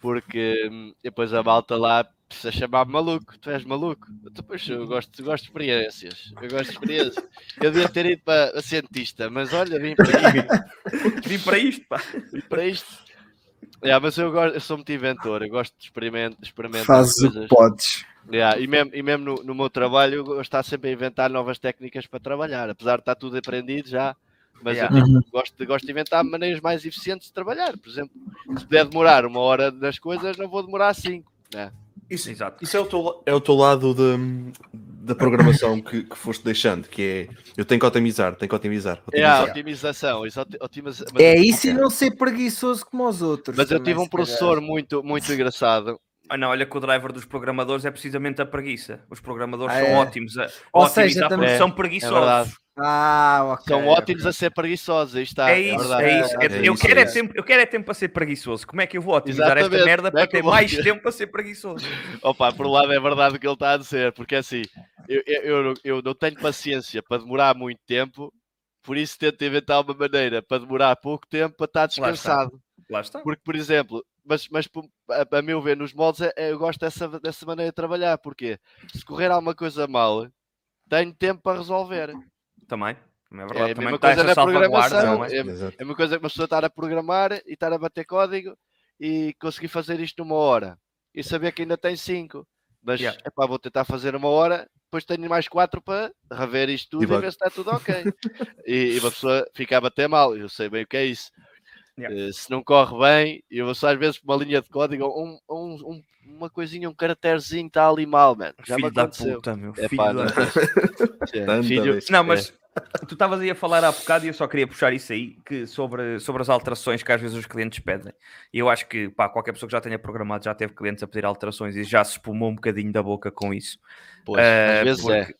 Porque hum, depois a malta lá precisa chamar-me maluco. Tu és maluco. Depois eu gosto, eu gosto de experiências. Eu gosto de experiências. Eu devia ter ido para a cientista, mas olha, vim para aqui. Vim para isto, pá. E para isto. Yeah, mas eu, gosto, eu sou muito inventor, eu gosto de experimentar, experimentar Fazes o que podes. Yeah, e mesmo, e mesmo no, no meu trabalho, eu gosto de estar sempre a inventar novas técnicas para trabalhar, apesar de estar tudo aprendido já. Mas Yeah. eu tipo, Uhum. gosto, de, gosto de inventar maneiras mais eficientes de trabalhar. Por exemplo, se puder demorar uma hora nas coisas, não vou demorar cinco. Né? Isso, Exato. isso é, o teu, é o teu lado de- da programação que, que foste deixando, que é eu tenho que otimizar, tenho que otimizar. É a otimizar. otimização. Otimiza- mas É isso e não ser preguiçoso como os outros. Mas eu tive um professor muito, muito engraçado. Ah, não, olha que o driver dos programadores é precisamente a preguiça. Os programadores Ah, são é? ótimos a, Ou seja, porque também- são É preguiçosos. verdade. Ah, ok. São ótimos a ser preguiçosos. Está. É isso, verdade. é isso. É- É eu, isso, quero é é isso. tempo, eu quero é tempo para ser preguiçoso. Como é que eu vou otimizar esta Exatamente. merda Como é para ter mais tempo para ser preguiçoso? Opa, por um lado é verdade o que ele está a dizer, porque assim, eu, eu, eu, não- eu não tenho paciência para demorar muito tempo, por isso tento inventar uma maneira para demorar pouco tempo para estar Lá está. descansado. Lá está. Porque, por exemplo, mas, mas a, a meu ver, nos moldes, é- é- eu gosto dessa, dessa maneira de trabalhar, porque se correr alguma coisa mal, tenho tempo para resolver. Também. É É verdade. a também mesma coisa na salvaguarda, programação. não é? É, é uma coisa que uma pessoa estar a programar e estar a bater código e conseguir fazer isto numa hora e saber que ainda tem cinco. Mas Yeah. epá, vou tentar fazer uma hora, depois tenho mais quatro para rever isto tudo E e, ver se está tudo ok. e, e uma pessoa fica a bater mal, eu sei bem o que é isso. Yeah. Eh, se não corre bem, eu vou só às vezes por uma linha de código, um, um- um- uma coisinha, um caracterezinho está ali mal, mano. Já me Filho da aconteceu. puta, meu. É filho pá, da não. É, filho. Não, mas tu estavas aí a falar há bocado e eu só queria puxar isso aí que sobre, sobre as alterações que às vezes os clientes pedem. E eu acho que pá, qualquer pessoa que já tenha programado já teve clientes a pedir alterações e já se espumou um bocadinho da boca com isso. pois, Eh, às vezes é. porque-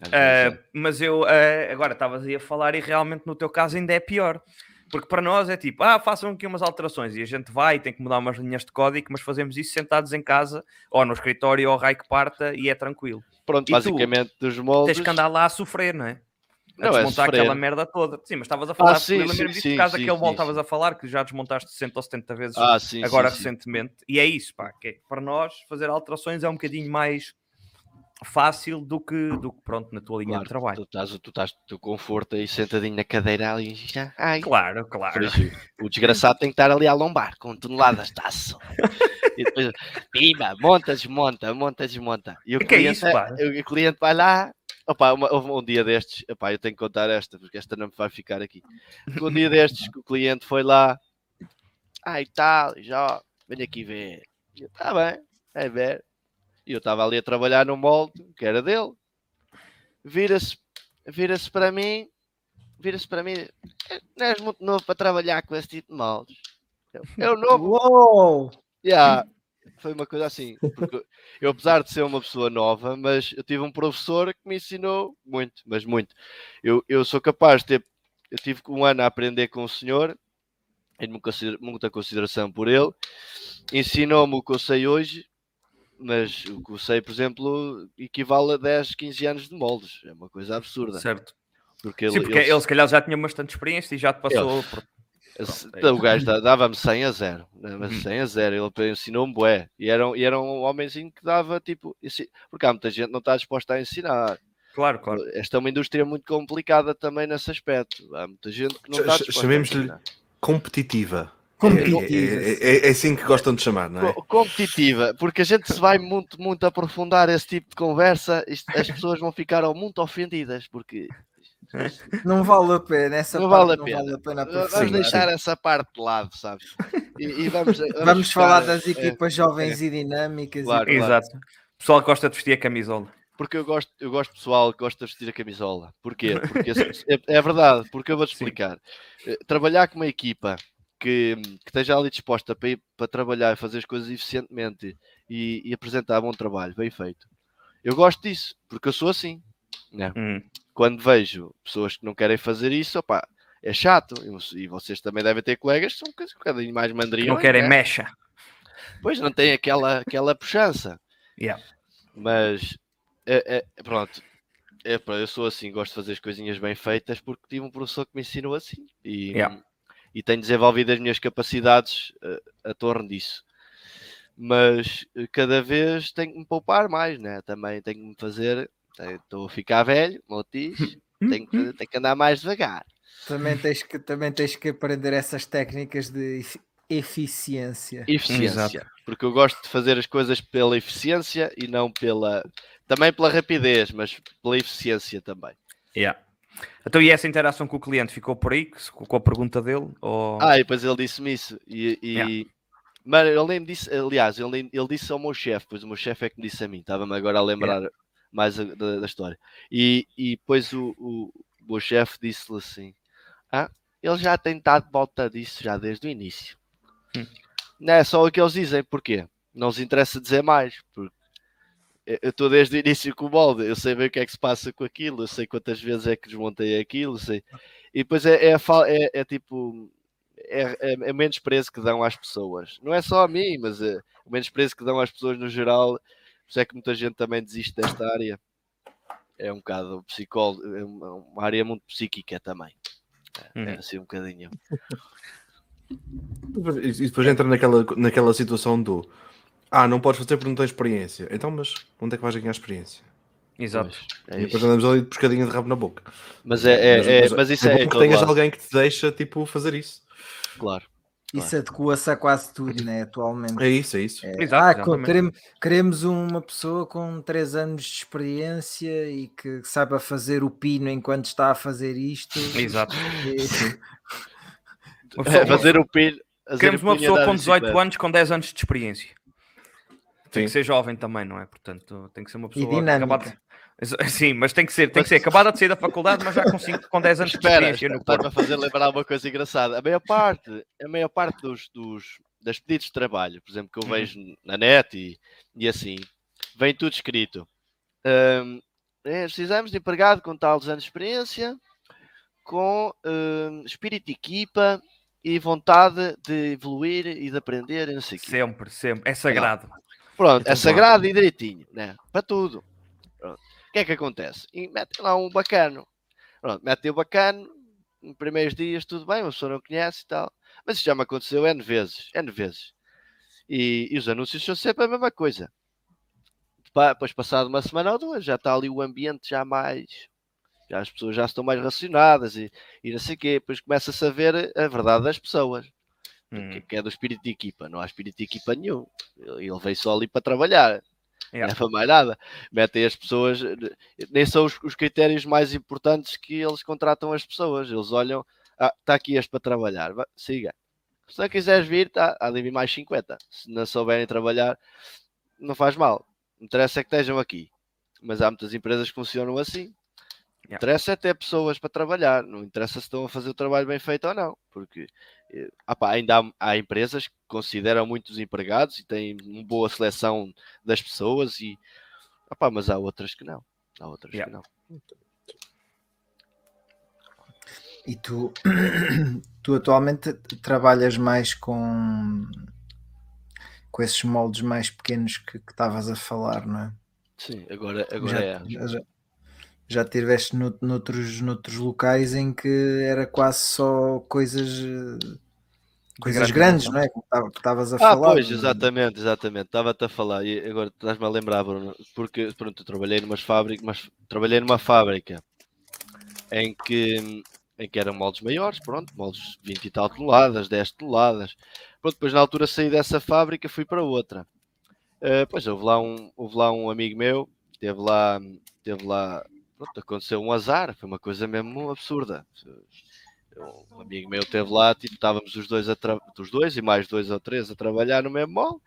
Às vezes é. Uh, mas eu uh, agora estavas aí a falar e realmente no teu caso ainda é pior. Porque para nós é tipo, ah, façam aqui umas alterações e a gente vai e tem que mudar umas linhas de código, mas fazemos isso sentados em casa ou no escritório ou raio que parta e é tranquilo. Pronto, e tu? basicamente dos moldes. Tens que andar lá a sofrer, não é? A Não, é desmontar sofrer. aquela merda toda. Sim, mas estavas a falar, sim, eu lembro-me sim, disso sim, por causa sim, daquele sim, molde estavas sim. a falar, que já desmontaste 60 ou 70 vezes Ah, sim, agora sim, sim. recentemente. E é isso, pá, que é- para nós fazer alterações é um bocadinho mais fácil do que, do que pronto, na tua linha Claro, de trabalho. Tu estás, tu estás teu conforto aí sentadinho na cadeira ali. Já, ai, Claro, claro. Pois, o desgraçado tem que estar ali a lombar com toneladas de aço. E depois, pima, monta, desmonta, monta, desmonta. E o Que é cliente, isso, pá? o, cliente vai lá. Opa, uma- houve um dia destes, opá, eu tenho que contar esta, porque esta não me vai ficar aqui. Um dia destes que o cliente foi lá, ai tal, já, venho aqui ver. E eu, tá bem, é ver. E eu estava ali a trabalhar no molde, que era dele. Vira-se vira-se para mim, vira-se para mim, "Eh, não és muito novo para trabalhar com esse tipo de moldes. Eu, eu novo, Uou! Yeah, foi uma coisa assim. eu, apesar de ser uma pessoa nova, mas eu tive um professor que me ensinou muito, mas muito. Eu, eu sou capaz de ter. Eu tive um ano a aprender com o senhor, tenho muita consideração por ele. Ensinou-me o que eu sei hoje, mas o que eu sei, por exemplo, equivale a 10, 15 anos de moldes. É uma coisa absurda. Certo. Porque ele, Sim, porque ele- ele, se calhar já tinha bastante experiência e já te passou. por- Esse- Pronto, é o gajo dava-me 100 a 0. Dava-me Uhum. 100 a 0. Ele ensinou-me bué. E era, um- e era um homenzinho que dava tipo. Porque há muita gente que não está disposta a ensinar. Claro, claro. Esta é uma indústria muito complicada também nesse aspecto. Há muita gente que não está disposta chamemos-lhe-. Competitiva. Competitiva. É, é- é- é assim que gostam de chamar, não é? Co- Competitiva, porque a gente se vai muito, muito aprofundar esse tipo de conversa, isto- as pessoas vão ficar muito ofendidas, porque Não vale a pena, essa Não parte vale a não pena. vale a pena vamos deixar essa parte de lado, sabes? E, e vamos, vamos, Vamos ficar- falar das é, equipas jovens e dinâmicas. e- Claro. Exato. O pessoal que gosta de vestir a camisola. Porque eu gosto, eu gosto pessoal que gosta de vestir a camisola. Porquê? Porque é, é verdade, porque eu vou-te Sim. explicar. Eh, Trabalhar com uma equipa que, que esteja ali disposta para, ir, para trabalhar e fazer as coisas eficientemente e, e apresentar bom trabalho, bem feito. Eu gosto disso, porque eu sou assim. né? Hum. Quando vejo pessoas que não querem fazer isso, opá, é chato. E vocês também devem ter colegas que são um bocadinho- um bocadinho mais Que mandriões. não querem né? mecha. Pois não tem aquela, aquela puxança. Yeah. Mas é, é- pronto. É, eu sou assim, gosto de fazer as coisinhas bem feitas porque tive um professor que me ensinou assim e, Yeah. E tenho desenvolvido as minhas capacidades eh, a torno disso. Mas eh, cada vez tenho que me poupar mais, né? Também tenho que me fazer. tenho- Estou a ficar velho, motis, tenho, que- tenho que andar mais devagar. Também, tens que, também tens que aprender essas técnicas de efi- eficiência. Eficiência. Porque eu gosto de fazer as coisas pela eficiência e não pela. Também pela rapidez, mas pela eficiência também. Yeah. Então, e essa interação com o cliente ficou por aí? Com a pergunta dele? Ou... Ah, e depois ele disse-me isso. E, e... Yeah. Mano, ele nem me disse, aliás, ele, nem- ele disse ao meu chefe, pois o meu chefe é que me disse a mim, estava-me agora a lembrar mais a- da, da história. E, e depois o, o, o meu chefe disse-lhe assim: Ah, ele já tem estado de volta disso já desde o início. Hum. Não é só o que eles dizem, porquê? Não os interessa dizer mais, porque eu estou desde o início com o molde, eu sei bem o que é que se passa com aquilo, eu sei quantas vezes é que desmontei aquilo, sei. E depois é, é, é- é tipo é, é, é menos preço que dão às pessoas. Não é só a mim, mas é o menos preço que dão às pessoas no geral. Por isso é que muita gente também desiste desta área. É um bocado psicólogo, é uma área muito psíquica também. É, é Uhum. assim um bocadinho. E depois entra naquela, naquela situação do ah, não podes fazer porque não tens experiência. Então, mas onde é que vais ganhar experiência? Exato. É e depois andamos ali de pescadinha de rabo na boca. Mas é, é, é- mas isso é, em que tenhas lado, alguém que te deixa tipo, fazer isso. claro. Isso adequa-se a quase tudo, né? Atualmente. É isso, é isso. É, Exato, ah, queremos, queremos uma pessoa com 3 anos de experiência e que saiba fazer o pino enquanto está a fazer isto. Exato. E- É, fazer o pilho. fazer Queremos o uma pessoa com de 18 bicicleta. anos com 10 anos de experiência. Tem que ser jovem também, não é? Portanto, tem que ser uma pessoa acabada. Sim, mas tem que ser, tem que ser acabada de sair da faculdade, mas já com, cinco, com 10 anos de Espera, experiência no está-me corpo. a fazer lembrar uma coisa engraçada. A maior parte, a maior parte dos, dos das pedidos de trabalho, por exemplo, que eu Uhum. vejo na net e, e assim, vem tudo escrito. Ahm, é, precisamos de empregado com tal anos de experiência, com ahm, espírito de equipa e vontade de evoluir e de aprender não sei. Sempre, sempre. É sagrado. Pronto, é sagrado e direitinho, né? Para tudo. Pronto. O que é que acontece? E mete lá um bacano. Pronto, mete o bacano, nos primeiros dias tudo bem, uma pessoa não conhece e tal. Mas isso já me aconteceu N vezes, N vezes. E, e os anúncios são sempre a mesma coisa. Depois, passado uma semana ou duas, já está ali o ambiente já mais. Já as pessoas já estão mais racionadas e, e não sei o quê. Depois começa-se a ver a verdade das pessoas Hum, que, é do espírito de equipa. Não há espírito de equipa nenhum. Ele veio só ali para trabalhar. Não yeah. é para mais nada. Metem as pessoas, nem são os, os critérios mais importantes que eles contratam as pessoas. Eles olham, ah, está aqui este para trabalhar, Vá, siga. Se não quiseres vir, tá, há de vir mais 50. Se não souberem trabalhar, não faz mal. Não interessa é que estejam aqui. Mas há muitas empresas que funcionam assim. Yeah. Interessa é ter pessoas para trabalhar, não interessa se estão a fazer o trabalho bem feito ou não, porque eh, ah ainda há, há empresas que consideram muitos empregados e têm uma boa seleção das pessoas, e ah mas há outras que não. Há outras Yeah. que não. E tu, tu atualmente trabalhas mais com, com esses moldes mais pequenos que que estavas a falar, não é? Sim, agora, agora já, é. já, já, tiveste no, noutros, noutros locais em que era quase só coisas coisas grandes não é? Como estavas a Ah, falar. pois, é? exatamente, exatamente. Estava-te a falar e agora estás-me a lembrar, Bruno, porque pronto, eu trabalhei numas fábricas, mas trabalhei numa fábrica em que, em que eram moldes maiores, pronto, moldes 20 e tal toneladas, 10 toneladas. Pronto, depois na altura saí dessa fábrica, fui para outra. Eh, pois houve lá um, houve lá um amigo meu, teve lá, teve lá, pronto, aconteceu um azar, foi uma coisa mesmo absurda. Um amigo meu teve lá, tipo, estávamos os dois, a tra- os dois e mais dois ou três a trabalhar no mesmo molde.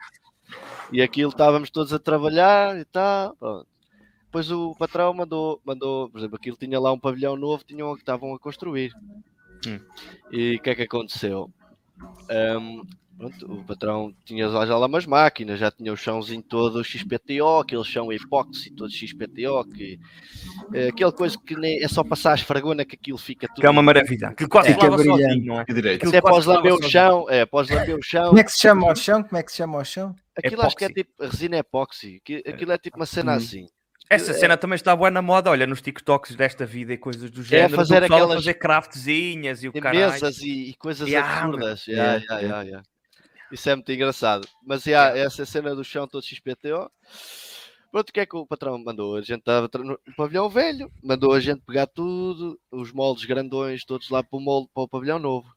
E aquilo estávamos todos a trabalhar e tal. pronto. Depois o patrão mandou, mandou, por exemplo, aquilo tinha lá um pavilhão novo, tinham, que estavam a construir. Hum. E o que é que aconteceu? Ahm, pronto, o patrão tinha lá já lá umas máquinas, já tinha o chãozinho todo XPTO, aquele chão epóxi todo XPTO, que, é, aquela coisa que nem, é só passar a esfregona que aquilo fica tudo. Que é uma maravilha. Aquilo quase Fica falava brilhante. sozinho, não é? Que direito. Até após lamber o chão, é, após lamber o chão, Como é que se chama ao chão? Como é que se chama ao chão? aquilo acho que é Epóxi. tipo resina epóxi, que, aquilo é tipo uma cena Hum. assim. Essa cena também está boa na moda, olha, nos TikToks desta vida e coisas do género. do É fazer aquelas- fazer craftzinhas e o caralho. mesas e, e coisas Yeah, absurdas. Yeah, Yeah, yeah, yeah. Isso é muito engraçado. Mas yeah, essa cena do chão todo XPTO. Pronto, o que é que o patrão mandou? A gente estava no pavilhão velho, mandou a gente pegar tudo, os moldes grandões, todos lá para o molde para o pavilhão novo.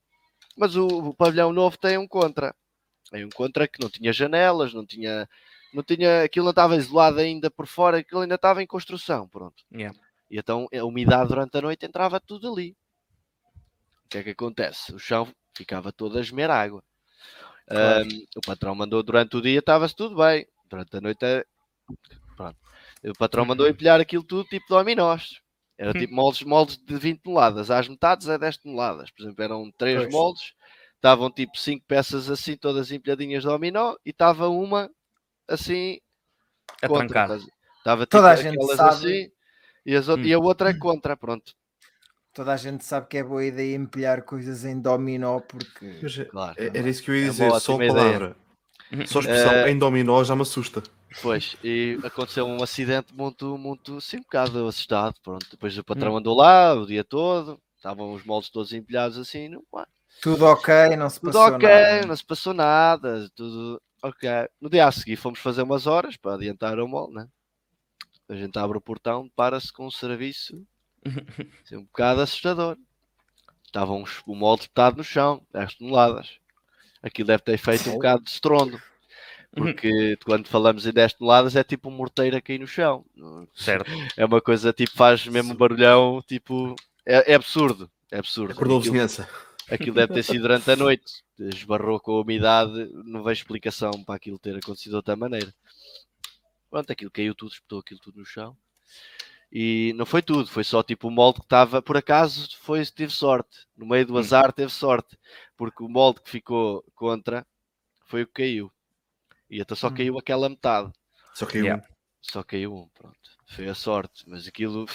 Mas o, o pavilhão novo tem um contra. Tem um contra que não tinha janelas, não tinha. Não tinha aquilo não estava isolado ainda por fora, aquilo ainda estava em construção. Pronto. Yeah. E então a umidade durante a noite entrava tudo ali. O que é que acontece? O chão ficava todo a gemer água. Claro. Ahm, o patrão mandou durante o dia, estava-se tudo bem. Durante a noite, é- pronto. O patrão mandou empilhar aquilo tudo tipo dominós. Era tipo moldes, moldes de 20 toneladas. Às metades é 10 toneladas. Por exemplo, eram 3 Pois. moldes. Estavam tipo 5 peças assim, todas empilhadinhas de dominó. E estava uma assim A contra, Estava Toda a tipo gente sabe. assim e, as, Hum. e a outra é contra, pronto. Toda a gente sabe que é boa ideia empilhar coisas em dominó porque Mas é- Claro. é- Era isso que eu ia É dizer, só a ótima ideia. palavra. Só a expressão Eh, em dominó já me assusta. Pois, e aconteceu um acidente muito, muito, assim, um bocado assustado, pronto. Depois o patrão Hum. andou lá o dia todo, estavam os moldes todos empilhados assim, não, pá, Tudo ok, não se tudo passou ok, nada. não se passou nada, tudo ok. No dia a seguir fomos fazer umas horas para adiantar o molde, né? A gente abre o portão, para-se com um serviço assim, um bocado assustador. Estavam uns- o molde botado no chão, 10 toneladas. Aquilo deve ter feito um bocado de estrondo. Porque quando falamos em 10 toneladas é tipo um morteiro a cair no chão. Certo. É uma coisa tipo, faz mesmo um barulhão, tipo. É, é absurdo. É absurdo. Acordou a Aquilo- vizinhança. Aquilo deve ter sido durante a noite. Esbarrou com a umidade, não vejo explicação para aquilo ter acontecido de outra maneira. Pronto, aquilo caiu tudo, espetou aquilo tudo no chão. E não foi tudo, foi só tipo o molde que estava, por acaso, foi, teve sorte. No meio do azar teve sorte, porque o molde que ficou contra foi o que caiu. E até só Hum. caiu aquela metade. Só que Yeah. Só caiu um, pronto. Foi a sorte, mas aquilo.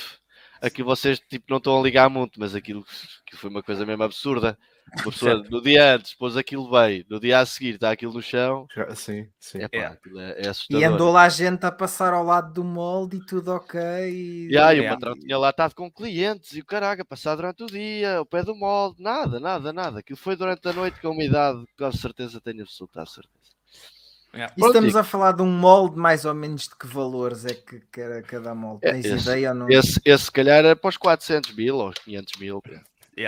Aqui vocês tipo, não estão a ligar muito, mas aquilo que foi uma coisa mesmo absurda. Uma pessoa no dia antes pôs aquilo bem, no dia a seguir está aquilo no chão. Sim, sim. É pá, Yeah. aquilo é, é E andou lá a gente a passar ao lado do molde e tudo ok. E... E aí, o patrão tinha lá estado com clientes e o caraca, passar durante o dia, ao pé do molde, nada, nada, nada. Aquilo foi durante a noite com umidade, com certeza tenho absoluta certeza. Yeah. E estamos a falar de um molde mais ou menos de que valores é que que era cada molde? É, Tens esse- ideia ou não? Esse, esse se calhar era para os 400 mil ou os 500 mil.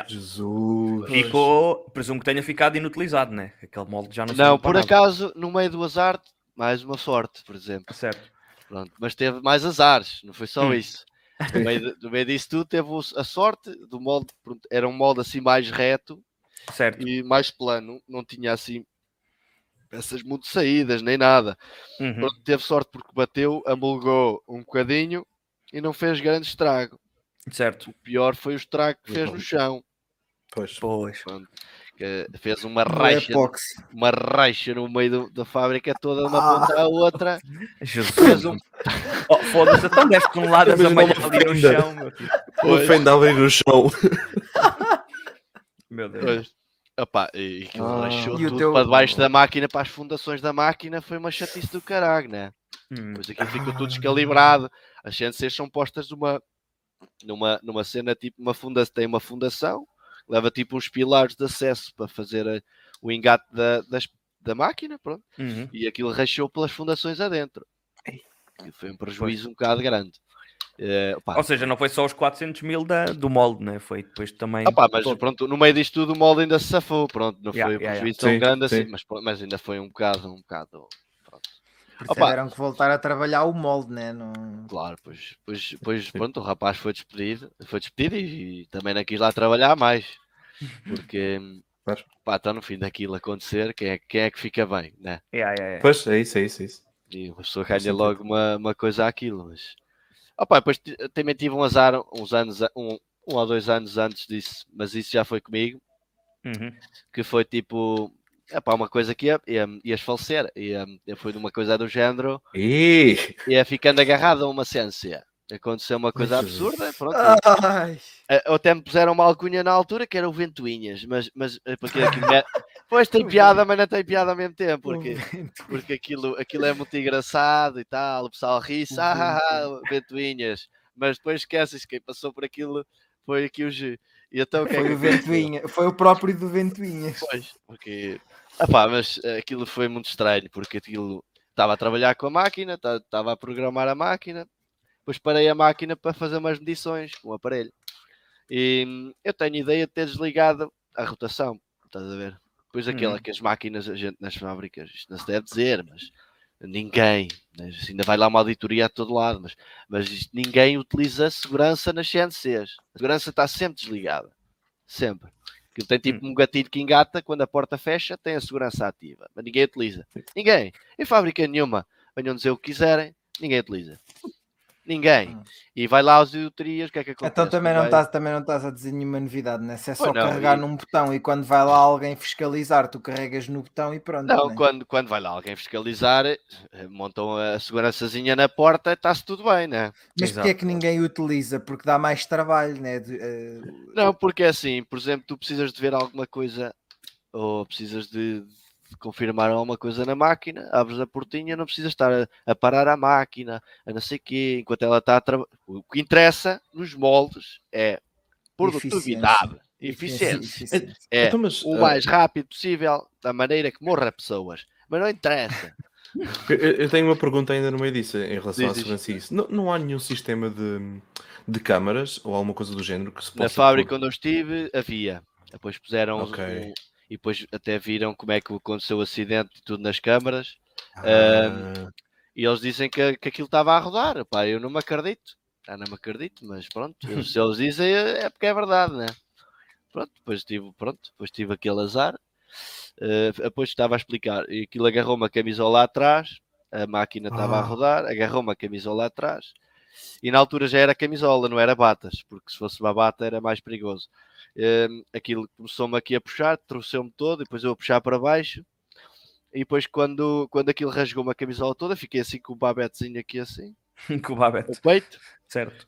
Jesus. Ficou, presumo que tenha ficado inutilizado, né? Aquele molde já não Não, por nada. acaso, no meio do azar, mais uma sorte, por exemplo. Certo. Pronto, mas teve mais azares, não foi só Hum. isso. No meio, no meio disso tudo, teve a sorte do molde, pronto, era um molde assim mais reto Certo. e mais plano, não tinha assim peças muito saídas, nem nada. Uhum. Pronto, teve sorte porque bateu, amolgou um bocadinho e não fez grande estrago. Certo. O pior foi o estrago que fez no chão. Pois. Pois. Fez uma Do raixa, uma raixa no meio do- da fábrica toda de uma Ah. ponta à outra. Jesus. Fez um Oh, Foda-se, então 10 toneladas a Imagina uma malhar ali no chão. Uma fenda abrir no chão. Meu Deus. Pois. Epá, e aquilo Ah. rachou o tudo teu- para debaixo da máquina, para as fundações da máquina, foi uma chatice do caralho, né? Hum. Pois aquilo ficou tudo descalibrado. As CNCs são postas numa, numa, numa cena tipo uma fundação, tem uma fundação, leva tipo uns pilares de acesso para fazer a- o engate da, das- da máquina, pronto, Uhum. e aquilo rachou pelas fundações adentro. E foi um prejuízo um bocado grande. Opá, Ou seja, não foi só os 400 mil da, do molde, né? Foi depois também. Pá, mas todo. pronto, no meio disto tudo o molde ainda se safou, pronto, não Yeah, foi um yeah, prejuízo yeah. tão Sim, grande assim, sim. mas, pronto, mas ainda foi um bocado, um bocado, pronto. Por isso Opa. Tiveram que voltar a trabalhar o molde, né? Não... Claro, pois, pois, pois pronto, o rapaz foi despedido, foi despedido e, e também não quis lá trabalhar mais, porque pá, está no fim daquilo acontecer, quem é, quem é que fica bem, né? Yeah, yeah, yeah. Pois, é isso, é isso, é isso. E uma pessoa ganha logo uma, uma coisa àquilo, mas opá, depois ti- também tive um azar uns anos, um, um ou dois anos antes disso, mas isso já foi comigo. Uhum. que foi tipo epá, uma coisa que ia, ia, ias falecer, ia, foi de uma coisa do género, Ih! ia ficando agarrado a uma ciência. Aconteceu uma coisa absurda, pronto. Ai, Ou até me puseram uma alcunha na altura que era o Ventoinhas, mas, mas eh, porque aquilo é... Pois tem piada, mas não tem piada ao mesmo tempo, porque, porque aquilo, aquilo é muito engraçado e tal, o pessoal ri-se, ah, ah, ah, Ventoinhas, mas depois esqueces que quem passou por aquilo foi aqui o G. E então o que é foi que o? Ventoinha, foi o próprio do Ventoinha. Pois, porque. Epá, mas eh, aquilo foi muito estranho, porque aquilo estava a trabalhar com a máquina, estava a programar a máquina, depois parei a máquina para fazer umas medições com o aparelho. E hum, eu tenho ideia de ter desligado a rotação, estás a ver? Depois aquela Uhum. que as máquinas, a gente nas fábricas, isto não se deve dizer, mas ninguém, né, ainda vai lá uma auditoria a todo lado, mas, mas isto- ninguém utiliza segurança nas CNCs. A segurança está sempre desligada. Sempre. Que tem tipo um gatilho que engata quando a porta fecha, tem a segurança ativa. Mas ninguém utiliza. Ninguém. Em fábrica nenhuma. Venham dizer o que quiserem, ninguém utiliza. Ninguém. Hum. E vai lá às auditorias, o que é que acontece? Então também não, Vai- estás, também não estás a dizer nenhuma novidade, né? Se é só não, carregar e- num botão e quando vai lá alguém fiscalizar, tu carregas no botão e pronto. Não, né? quando, quando vai lá alguém fiscalizar, eh, montam a segurançazinha na porta, está-se tudo bem, né? Mas porque é que ninguém utiliza? Porque dá mais trabalho, né? De, eh, Não, porque é assim, por exemplo, tu precisas de ver alguma coisa ou precisas de, de confirmar alguma coisa na máquina, abres a portinha, não precisas estar a, a parar a máquina, a não sei o quê, enquanto ela está a trabalhar. O que interessa nos moldes é Produtividade, eficiência. Eficiência. É Então, mas, o ah, mais rápido possível, da maneira que morra pessoas. Mas não interessa. Eu, eu tenho uma pergunta ainda no meio disso, em relação Diz, à diz. segurança. Isso. Não, não há nenhum sistema de, de câmaras ou alguma coisa do género que se possa. Na fábrica pôr? onde eu estive, havia. Depois puseram Ok. um- e depois até viram como é que aconteceu o acidente e tudo nas câmaras. Ah, E eles dizem que, que aquilo estava a rodar. Pá, eu não me acredito. Ah, não me acredito, mas pronto. Se eles dizem é é porque é verdade, né? Pronto, depois tive, pronto, depois tive aquele azar. Eh, depois estava a explicar. E aquilo agarrou uma camisola atrás. A máquina estava a Ah. rodar. Agarrou uma camisola atrás. E na altura já era camisola, não era batas. Porque se fosse uma bata era mais perigoso. Eh, aquilo começou-me aqui a puxar, trouxeu-me todo. E depois eu a puxar para baixo. E depois, quando, quando aquilo rasgou uma camisola toda, fiquei assim com o babetezinho aqui assim, Com o Babette, no peito, certo.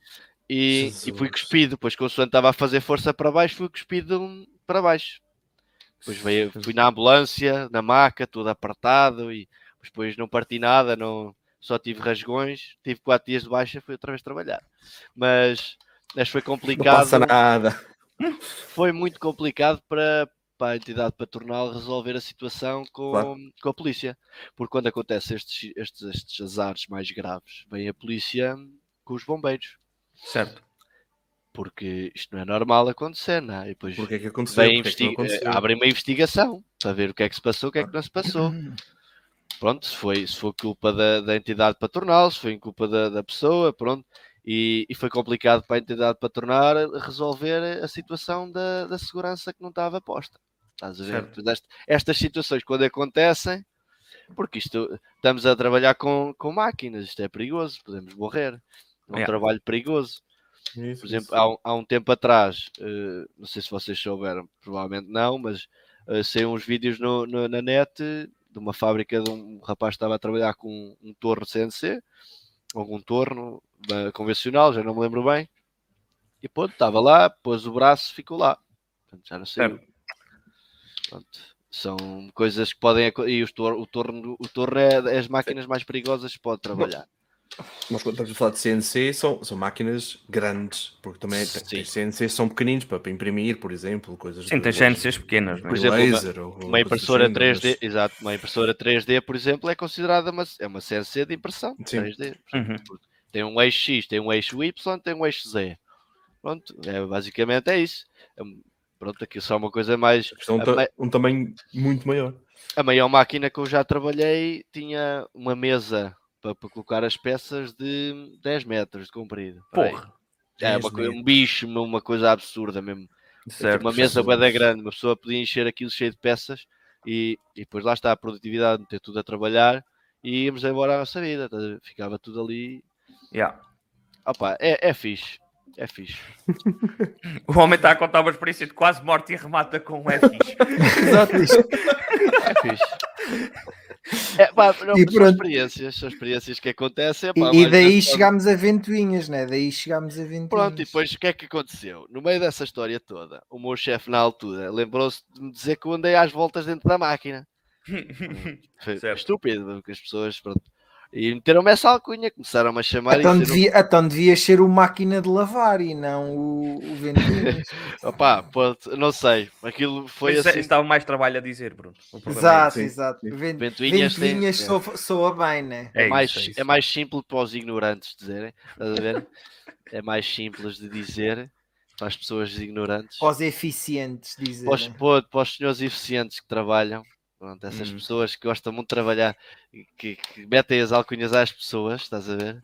e, e fui cuspido. Depois, consoante estava a fazer força para baixo, fui cuspido para baixo. Depois veio, fui na ambulância, na maca, tudo apertado, e depois não parti nada, não, só tive rasgões, tive quatro dias de baixa, fui outra vez trabalhar. Mas, mas foi não complicado passa nada. foi muito complicado para, para a entidade patronal resolver a situação com, Claro. com a polícia. Porque quando acontecem estes, estes, estes azares mais graves, vem a polícia com os bombeiros. Certo. Porque isto não é normal acontecer, não é? E depois Porquê é que aconteceu? vem Porquê é que não aconteceu? abrem uma investigação para ver o que é que se passou, o que é que não se passou. Pronto, se foi, se foi culpa da, da entidade patronal, se foi culpa da, da pessoa, pronto. E, e foi complicado para a entidade patronal resolver a situação da, da segurança que não estava posta. Estás a ver? Certo. Portanto, est- Estas situações, quando acontecem, porque isto estamos a trabalhar com, com máquinas, isto é perigoso, podemos morrer. É um Yeah. trabalho perigoso. Isso, Por exemplo, há um, há um tempo atrás, eh, não sei se vocês souberam, provavelmente não, mas uh, saíram uns vídeos no, no- na net de uma fábrica de um rapaz que estava a trabalhar com um, torno CNC, ou um torno eh, convencional, já não me lembro bem. E pronto, estava lá, pôs o braço, ficou lá. Portanto, já não sei. Certo. Pronto, são coisas que podem e os tor- o torno, o torno é, é as máquinas mais perigosas que pode trabalhar. Mas quando estamos a falar de CNC, são, são máquinas grandes, porque também tem, tem CNC são pequeninos para, para imprimir, por exemplo, coisas Sim, tem CNCs pequenas, não Por é? exemplo, uma- laser ou Uma coisas impressora assim, 3D, mas- exato, uma impressora 3D, por exemplo, é considerada uma, é uma CNC de impressão Sim. 3D. Uhum. Tem um eixo X, tem um eixo Y, tem um eixo Z. Pronto, é, basicamente é isso. É um- pronto, aqui só uma coisa mais. É um, ta- um tamanho muito maior. A maior máquina que eu já trabalhei tinha uma mesa para, para colocar as peças de 10 metros de comprido. Porra. É, 10 uma, coi- um bicho, uma coisa absurda mesmo. Certo. uma mesa bada grande, uma pessoa podia encher aquilo cheio de peças e, e depois lá está a produtividade, ter tudo a trabalhar e íamos embora à nossa vida, ficava tudo ali. Yeah. Opa, é, é fixe, é fixe. O homem está a contar uma experiência de quase morte e remata com um. Exato. É fixe. É, pá, não, E são pronto. experiências, são experiências que acontecem. E, pá, e mais daí chegámos a ventoinhas, né? Daí chegámos a ventoinhas. Pronto, e depois o que é que aconteceu? No meio dessa história toda, o meu chefe na altura lembrou-se de me dizer que eu andei às voltas dentro da máquina. Foi Certo. estúpido, porque as pessoas, pronto. E meteram-me essa alcunha, começaram-me a chamar Então, e dizer, devia, então devias ser o máquina de lavar e não o, o ventoinhas. opá, pronto, não sei, aquilo foi Mas assim, Estava mais trabalho a dizer, Bruno. O problema é exato, sim, exato. sim. Ven- Ventoinhas Ventoinhas, tem- soa, soa bem, né? É é, isso, mais, é é, isso. mais simples para os ignorantes dizerem, estás a ver? é mais simples de dizer para as pessoas ignorantes, Para os eficientes, dizer. para os, para- para os senhores eficientes que trabalham, pronto, essas Uhum. pessoas que gostam muito de trabalhar, e que, que metem as alcunhas às pessoas, estás a ver?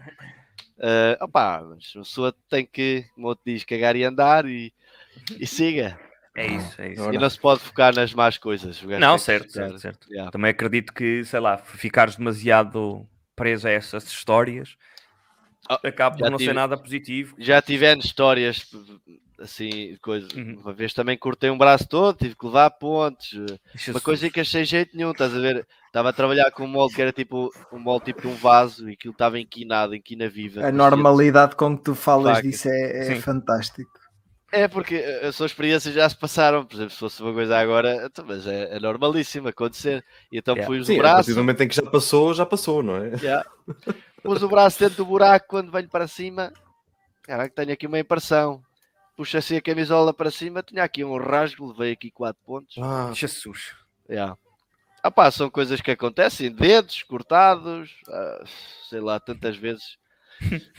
Ah, opá, mas a pessoa tem que, como outro diz, cagar e andar e, e siga. É isso, é isso. E não se pode focar nas más coisas. Não, certo, certo, certo. Yeah. Também acredito que, sei lá, ficares demasiado preso a essas histórias Ah, acaba por não ser tive- nada positivo. Já tivemos histórias assim, coisas. Uhum. Uma vez também cortei um braço todo, tive que levar pontes. eh, Uma coisa que achei jeito nenhum, estás a ver? Estava a trabalhar com um molde que era tipo um molde tipo de um vaso e aquilo estava inquinado, inquina viva. A normalidade com que tu falas Faca. disso é, é fantástico. É porque eh, as suas experiências já se passaram, por exemplo, se fosse uma coisa agora, então, mas é, é normalíssimo acontecer. E então Yeah. pus Sim, o a partir braço, do momento em que já passou, já passou, não é? já, pus o braço dentro do buraco quando venho para cima. Caraca, tenho aqui uma impressão. Puxo assim a camisola para cima, tinha aqui um rasgo, levei aqui 4 pontos. Ah, Jesus. Yeah. Ah pá, são coisas que acontecem, dedos cortados, ah, sei lá, tantas vezes.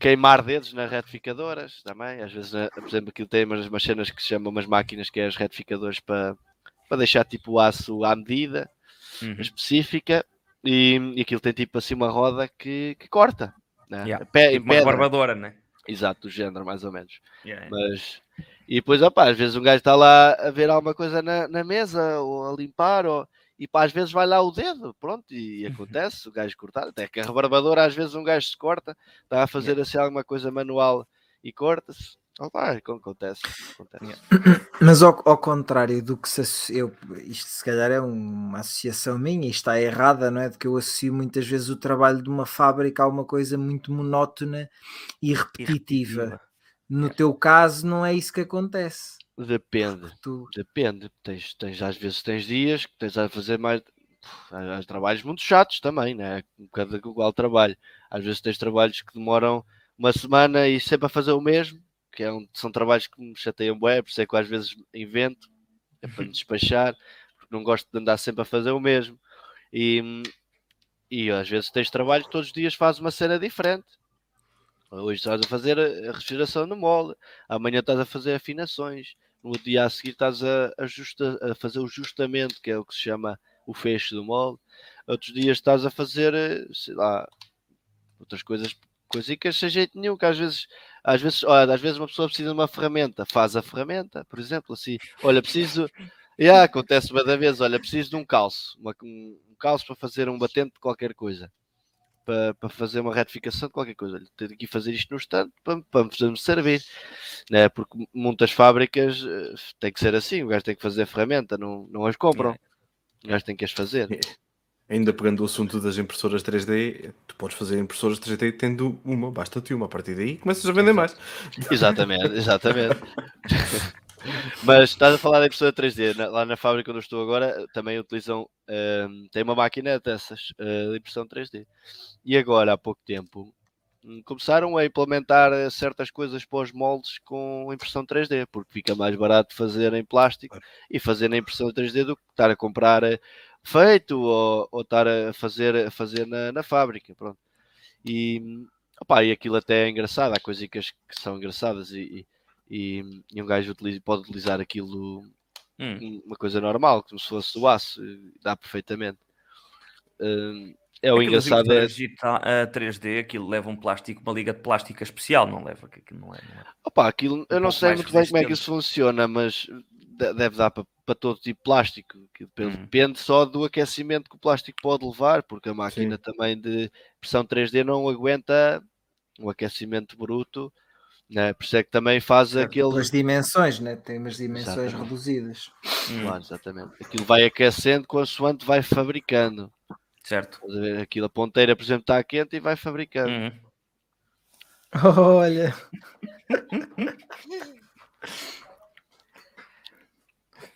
Queimar dedos nas retificadoras também, às vezes, né, por exemplo, aquilo tem umas, umas cenas que se chamam umas máquinas que é as retificadoras para, para deixar tipo o aço à medida Uhum. específica e, e aquilo tem tipo assim uma roda que, que corta. Né? Yeah. Pe- Tipo uma barbadora, né? Exato, do género, mais ou menos. Yeah. Mas e depois, opá, às vezes um gajo está lá a ver alguma coisa na, na mesa ou a limpar, ou, e pá, às vezes vai lá o dedo, pronto, e, acontece, o gajo cortar, até que a rebarbadora às vezes um gajo se corta, está a fazer assim alguma coisa manual e corta-se. Opá, acontece, acontece. Yeah. Mas ao, ao contrário do que se eu, isto se calhar é uma associação minha e está errada, não é? De que eu associo muitas vezes o trabalho de uma fábrica a uma coisa muito monótona e repetitiva. No teu caso, não é isso que acontece. Depende. Tu, Depende, tens, tens, às vezes tens dias que tens a fazer mais. Há, trabalhos muito chatos também, né? Cada igual trabalho. Às vezes tens trabalhos que demoram uma semana e sempre a fazer o mesmo, que é um, são trabalhos que me chateiam bué, por isso é que às vezes invento, é para me despachar, porque não gosto de andar sempre a fazer o mesmo. E, e às vezes tens trabalho que todos os dias fazes uma cena diferente. Hoje estás a fazer a refrigeração no mole, amanhã estás a fazer afinações, no dia a seguir estás a, a justa- a fazer o justamento, que é o que se chama o fecho do molde. Outros dias estás a fazer, eh, sei lá, outras coisas, coisicas sem jeito nenhum, que às vezes, às vezes, olha, às vezes uma pessoa precisa de uma ferramenta, faz a ferramenta, por exemplo, assim, olha, preciso, yeah, acontece uma da vez, olha, preciso de um calço, uma- um, um calço para fazer um batente de qualquer coisa. Para, para fazer uma retificação de qualquer coisa, Olha, tenho que fazer isto no instante para, para me fazer-me servir né? porque muitas fábricas eh, tem que ser assim, o gajo tem que fazer a ferramenta, não, não as compram, o gajo tem que as fazer. ainda pegando o assunto das impressoras 3D, tu podes fazer impressoras 3D tendo uma, basta-te uma. A partir daí começas a vender mais. Exatamente, exatamente. Mas estás a falar da impressora 3D, na- lá na fábrica onde eu estou agora também utilizam, ehm, tem uma máquina dessas, eh, de impressão 3D. E agora, há pouco tempo, hum, começaram a implementar eh, certas coisas para os moldes com impressão 3D, porque fica mais barato fazer em plástico e fazer na impressão 3D do que estar a comprar eh, feito ou, ou estar a fazer, a fazer na, na fábrica. Pronto. E, opá, e aquilo até é engraçado, há coisas que são engraçadas e, e, e um gajo utiliza- pode utilizar aquilo Hum. uma coisa normal, como se fosse o aço, dá perfeitamente. Hum, é o Aquelas engraçado é, impressoras digita- a 3D, aquilo leva um plástico, uma liga de plástica especial, não leva, que aquilo não é. Não é. Opa, aquilo, eu um não pouco sei muito bem como é que isso funciona, mas deve dar para, para todo tipo de plástico. que depende- Uhum. Depende só do aquecimento que o plástico pode levar, porque a máquina também de pressão 3D não aguenta um aquecimento bruto, né? por isso é que também faz aquele. Pelas dimensões, né? tem umas dimensões Exatamente. reduzidas. Hum, Claro, exatamente. Aquilo vai aquecendo consoante vai fabricando. certo. Aquilo, a ponteira, por exemplo, está quente e vai fabricando. Hum. Olha,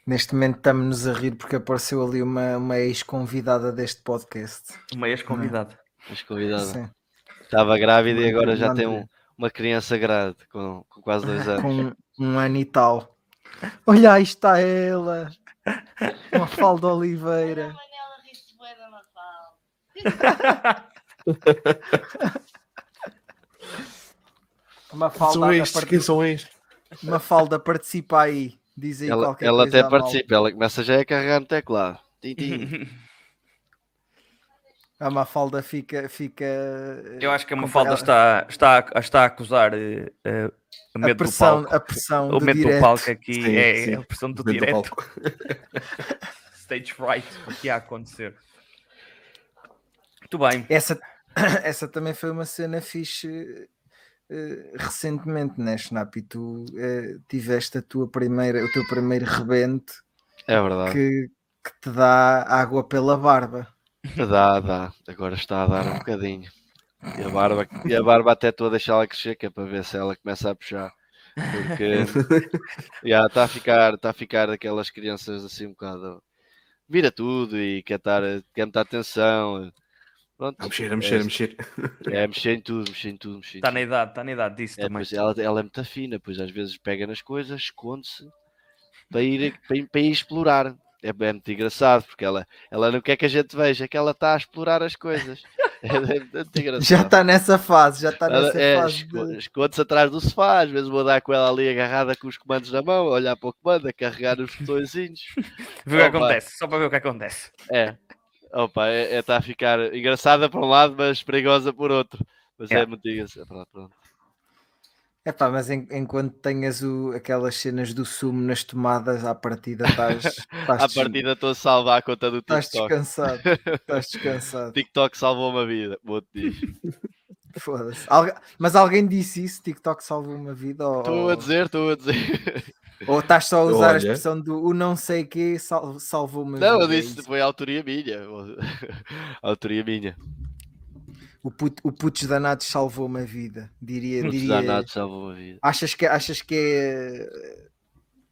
neste momento estamos-nos a rir porque apareceu ali uma, uma ex-convidada deste podcast. Uma ex-convidada. Mas convidada. Sim. Estava grávida e agora já tem um- uma criança grande, com, com quase dois anos. com um ano e tal. Olha, aí está ela, uma falda Oliveira. Manela ri-se bué da Mafalda. Uma São falda, estes, quem são estes? uma falda participa aí. Diz aí Ela, qualquer ela coisa até à malta. participa, ela começa já a carregar no teclado. Tim, tim. A Mafalda fica. fica Eu acho que a Mafalda ela- está, está, a- está a acusar eh, eh, o a medo do pressão, palco. a pressão O do medo do direto. palco aqui Sim, é sim. a pressão do do direto. palco. Stage fright, o que ia acontecer. Muito bem. Essa, essa também foi uma cena fixe eh, recentemente, né, Snap? E tu eh, tiveste a tua primeira, o teu primeiro rebento É verdade. que, que te dá água pela barba. Dá, dá. Agora está a dar um bocadinho. E a barba, e a barba até estou a deixá-la crescer, que é para ver se ela começa a puxar. Porque já está a ficar, está a ficar daquelas crianças assim um bocado. Vira tudo e quer, estar, quer muita atenção. Pronto. A mexer, a mexer, a mexer. É, mexer em tudo, mexer em tudo, mexer em Está tudo. na idade, está na idade disso É, também. pois ela, ela é muito fina, pois às vezes pega nas coisas, esconde-se para ir, para, ir- para ir explorar. É, é muito engraçado, porque ela, ela não quer que a gente veja que ela está a explorar as coisas. É, muito engraçado. Já está nessa fase, já está nessa é, fase. de- esconde-se atrás do sofá, às vezes vou dar com ela ali agarrada com os comandos na mão, a olhar para o comando, a carregar os botõezinhos. Vê o que acontece, só para ver o que acontece. É, opa, é, está a ficar engraçada por um lado, mas perigosa por outro. Mas é É. muito engraçado. Pronto, pronto. Epá, mas en- enquanto tenhas o, aquelas cenas do sumo nas tomadas, à partida estás, estás, À partida estou a salvar a conta do estás TikTok. descansado. Estás descansado. TikTok salvou uma vida, vou te dizer. Foda-se. Algu- Mas alguém disse isso? TikTok salvou uma vida? Ou, Estou a dizer, estou a dizer. ou estás só a usar a Olha. expressão do o não sei que sal- salvou uma Não, eu vida? é disse, foi a autoria minha. A autoria minha. O, put, o putz danados salvou uma vida. Diria. Muitos diria danados salvou uma vida. Achas que, achas que é.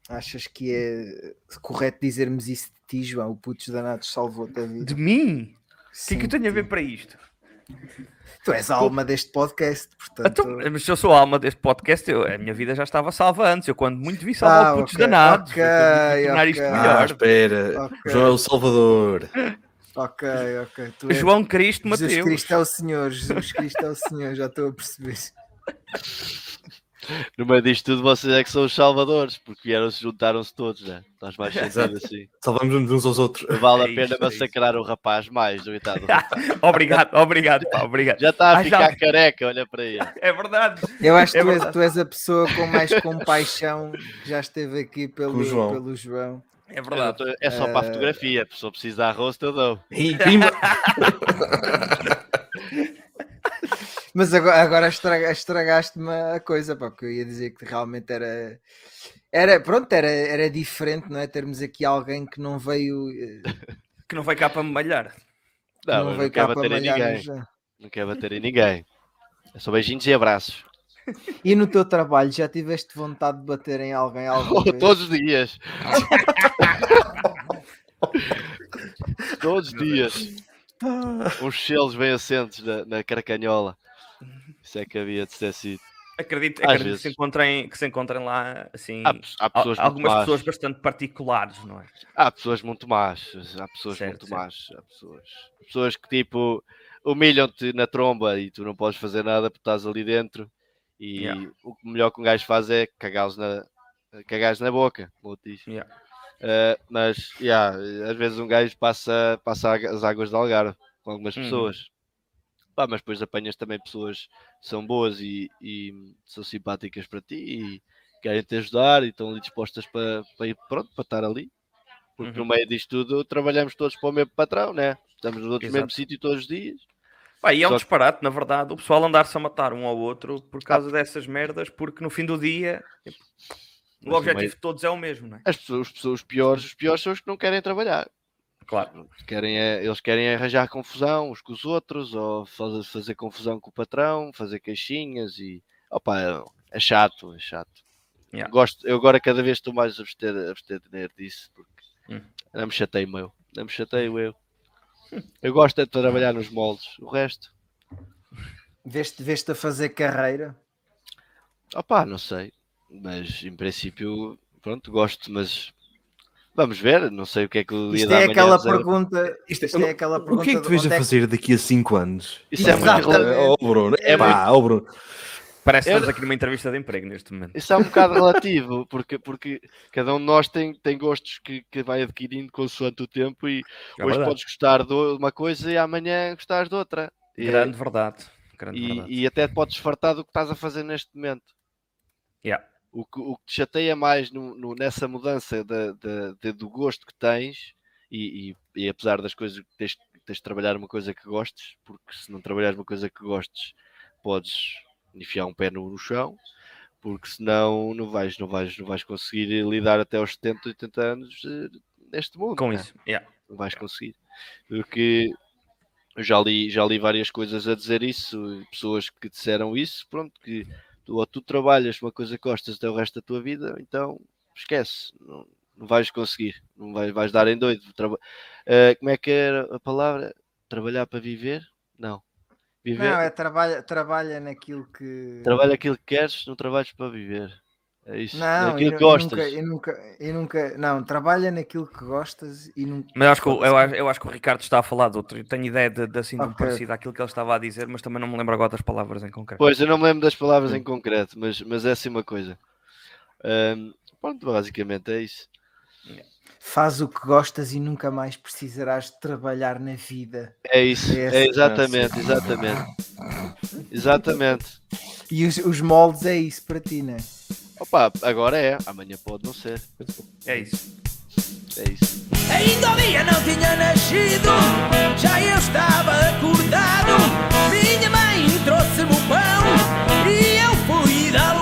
Achas que é correto dizermos isso de ti, João? O putz danados salvou-te a vida. De mim? O que é que eu tenho a ver para isto? Tu és a alma deste podcast, portanto. Então, mas se eu sou a alma deste podcast, eu- a minha vida já estava salva antes. Eu, quando muito vi, salvar Ah, putos ok, danados. ok, para tornar isto ok. Ah, melhor. espera. Ok. João é o Salvador. Ok, ok. Tu és- João Cristo Jesus Mateus. Cristo é o Senhor, Jesus Cristo é o Senhor, já estou a perceber. No meio disto tudo, vocês é que são os salvadores, porque vieram-se, juntaram-se todos, né? Estás mais sentido assim. Salvamos uns aos outros. Vale É a pena isso, é massacrar o rapaz mais, coitado. obrigado, obrigado, pá, obrigado. Já está a Ah, já- ficar careca, olha para ele. É verdade. Eu acho que É tu, és, tu és a pessoa com mais compaixão que já esteve aqui pelo João. Pelo João. É verdade. tô- É só para a fotografia, se eu preciso de arroz, eu dou. Pimba. Mas agora, agora estraga- estragaste-me a coisa, pá, porque eu ia dizer que realmente era. Era, pronto, era, era diferente, não é? Termos aqui alguém que não veio. eh, Que não vai cá para me malhar. Não, não não veio quer cá para malhar ninguém. eh. Não quer bater em ninguém. É só beijinhos e abraços. E no teu trabalho já tiveste vontade de bater em alguém vez? Todos os dias. Todos os dias. Uns selos bem assentes na, na carcanhola. Isso é que havia de ser sido. Acredito, acredito que, se encontrem, que se encontrem lá assim. Há, há pessoas algumas más. pessoas bastante particulares, não é? Há pessoas muito más. Há pessoas Certo, muito certo. más. Há pessoas, pessoas que tipo humilham-te na tromba e tu não podes fazer nada porque estás ali dentro. E Yeah. o melhor que um gajo faz é cagá-los na, cagá na boca. como disse. Yeah. Uh, mas, yeah, às vezes um gajo passa, passa as águas de Algarve com algumas Uhum. Pá, mas depois apanhas também pessoas que são boas e, e são simpáticas para ti e querem te ajudar e estão ali dispostas para, para ir pronto, para estar ali. Porque no Uhum. meio disto tudo trabalhamos todos para o mesmo patrão, né? Estamos no mesmo sítio todos os dias. Pá, e é um Só que- disparate, na verdade, o pessoal andar-se a matar um ao outro por causa dessas merdas, porque no fim do dia tipo, o no objetivo meio- de todos é o mesmo, não é? As pessoas, as pessoas piores, os piores são os que não querem trabalhar. Claro. Querem, é- eles querem arranjar confusão uns com os outros, ou fazer, fazer confusão com o patrão, fazer queixinhas e opa, é, chato, é chato. Yeah. Gosto, eu agora cada vez estou mais a abster, a abster disso, porque Hum. não me chateio eu, não me chateio eu. Eu gosto é de trabalhar nos moldes, o resto, Veste, veste a fazer carreira? opá, não sei, mas em princípio, pronto, gosto, mas vamos ver, não sei o que é que o dia Isto da é aquela é- pergunta. Isto é- Isto é aquela O pergunta. que é que tu vais a onde fazer daqui a 5 anos? Isso é muito Oh, Bruno. É É pá, oh, Bruno. Parece que estamos aqui numa entrevista de emprego neste momento. Isso é um bocado relativo, porque, porque cada um de nós tem, tem gostos que, que vai adquirindo consoante o tempo e É hoje verdade. podes gostar de uma coisa e amanhã gostares de outra. E, Grande verdade. Grande e, verdade. e até podes fartar do que estás a fazer neste momento. Yeah. O que, o que te chateia mais no- no- nessa mudança da- da- de- do gosto que tens, e, e- e apesar das coisas que tens, tens de trabalhar uma coisa que gostes, porque se não trabalhares uma coisa que gostes, podes enfiar um pé no, no chão, porque senão não vais, não, vais, não vais conseguir lidar até aos 70, 80 anos eh, neste mundo. Com né? isso. Yeah. não vais conseguir. Porque eu já li, já li várias coisas a dizer isso, pessoas que disseram isso, pronto, que ou tu trabalhas uma coisa que gostas até o resto da tua vida, então esquece, não, não vais conseguir, não vais, vais dar em doido. Traba- Eh, como é que era a palavra? Trabalhar para viver? Não. Viver, Não, é trabalha, trabalha naquilo que. trabalha aquilo que queres, não trabalhas para viver. É isso. Não, naquilo e, e gostas. nunca, e nunca, e nunca. Não, trabalha naquilo que gostas e nunca. Mas acho que, eu, acho- eu acho que o Ricardo está a falar de outro. Eu tenho ideia de, de assim de um parecido àquilo que ele estava a dizer, mas também não me lembro agora das palavras em concreto. Pois, eu não me lembro das palavras em concreto, mas, mas é assim uma coisa. Ahm, pronto, basicamente é isso. Faz o que gostas e nunca mais precisarás de trabalhar na vida. É isso, É é, exatamente, exatamente. Exatamente. E os, os moldes é isso para ti, né? Opa, agora é, amanhã pode não ser. É isso. É isso. Ainda o dia não tinha nascido, já eu estava acordado. Minha mãe trouxe-me o pão e eu fui dá-lo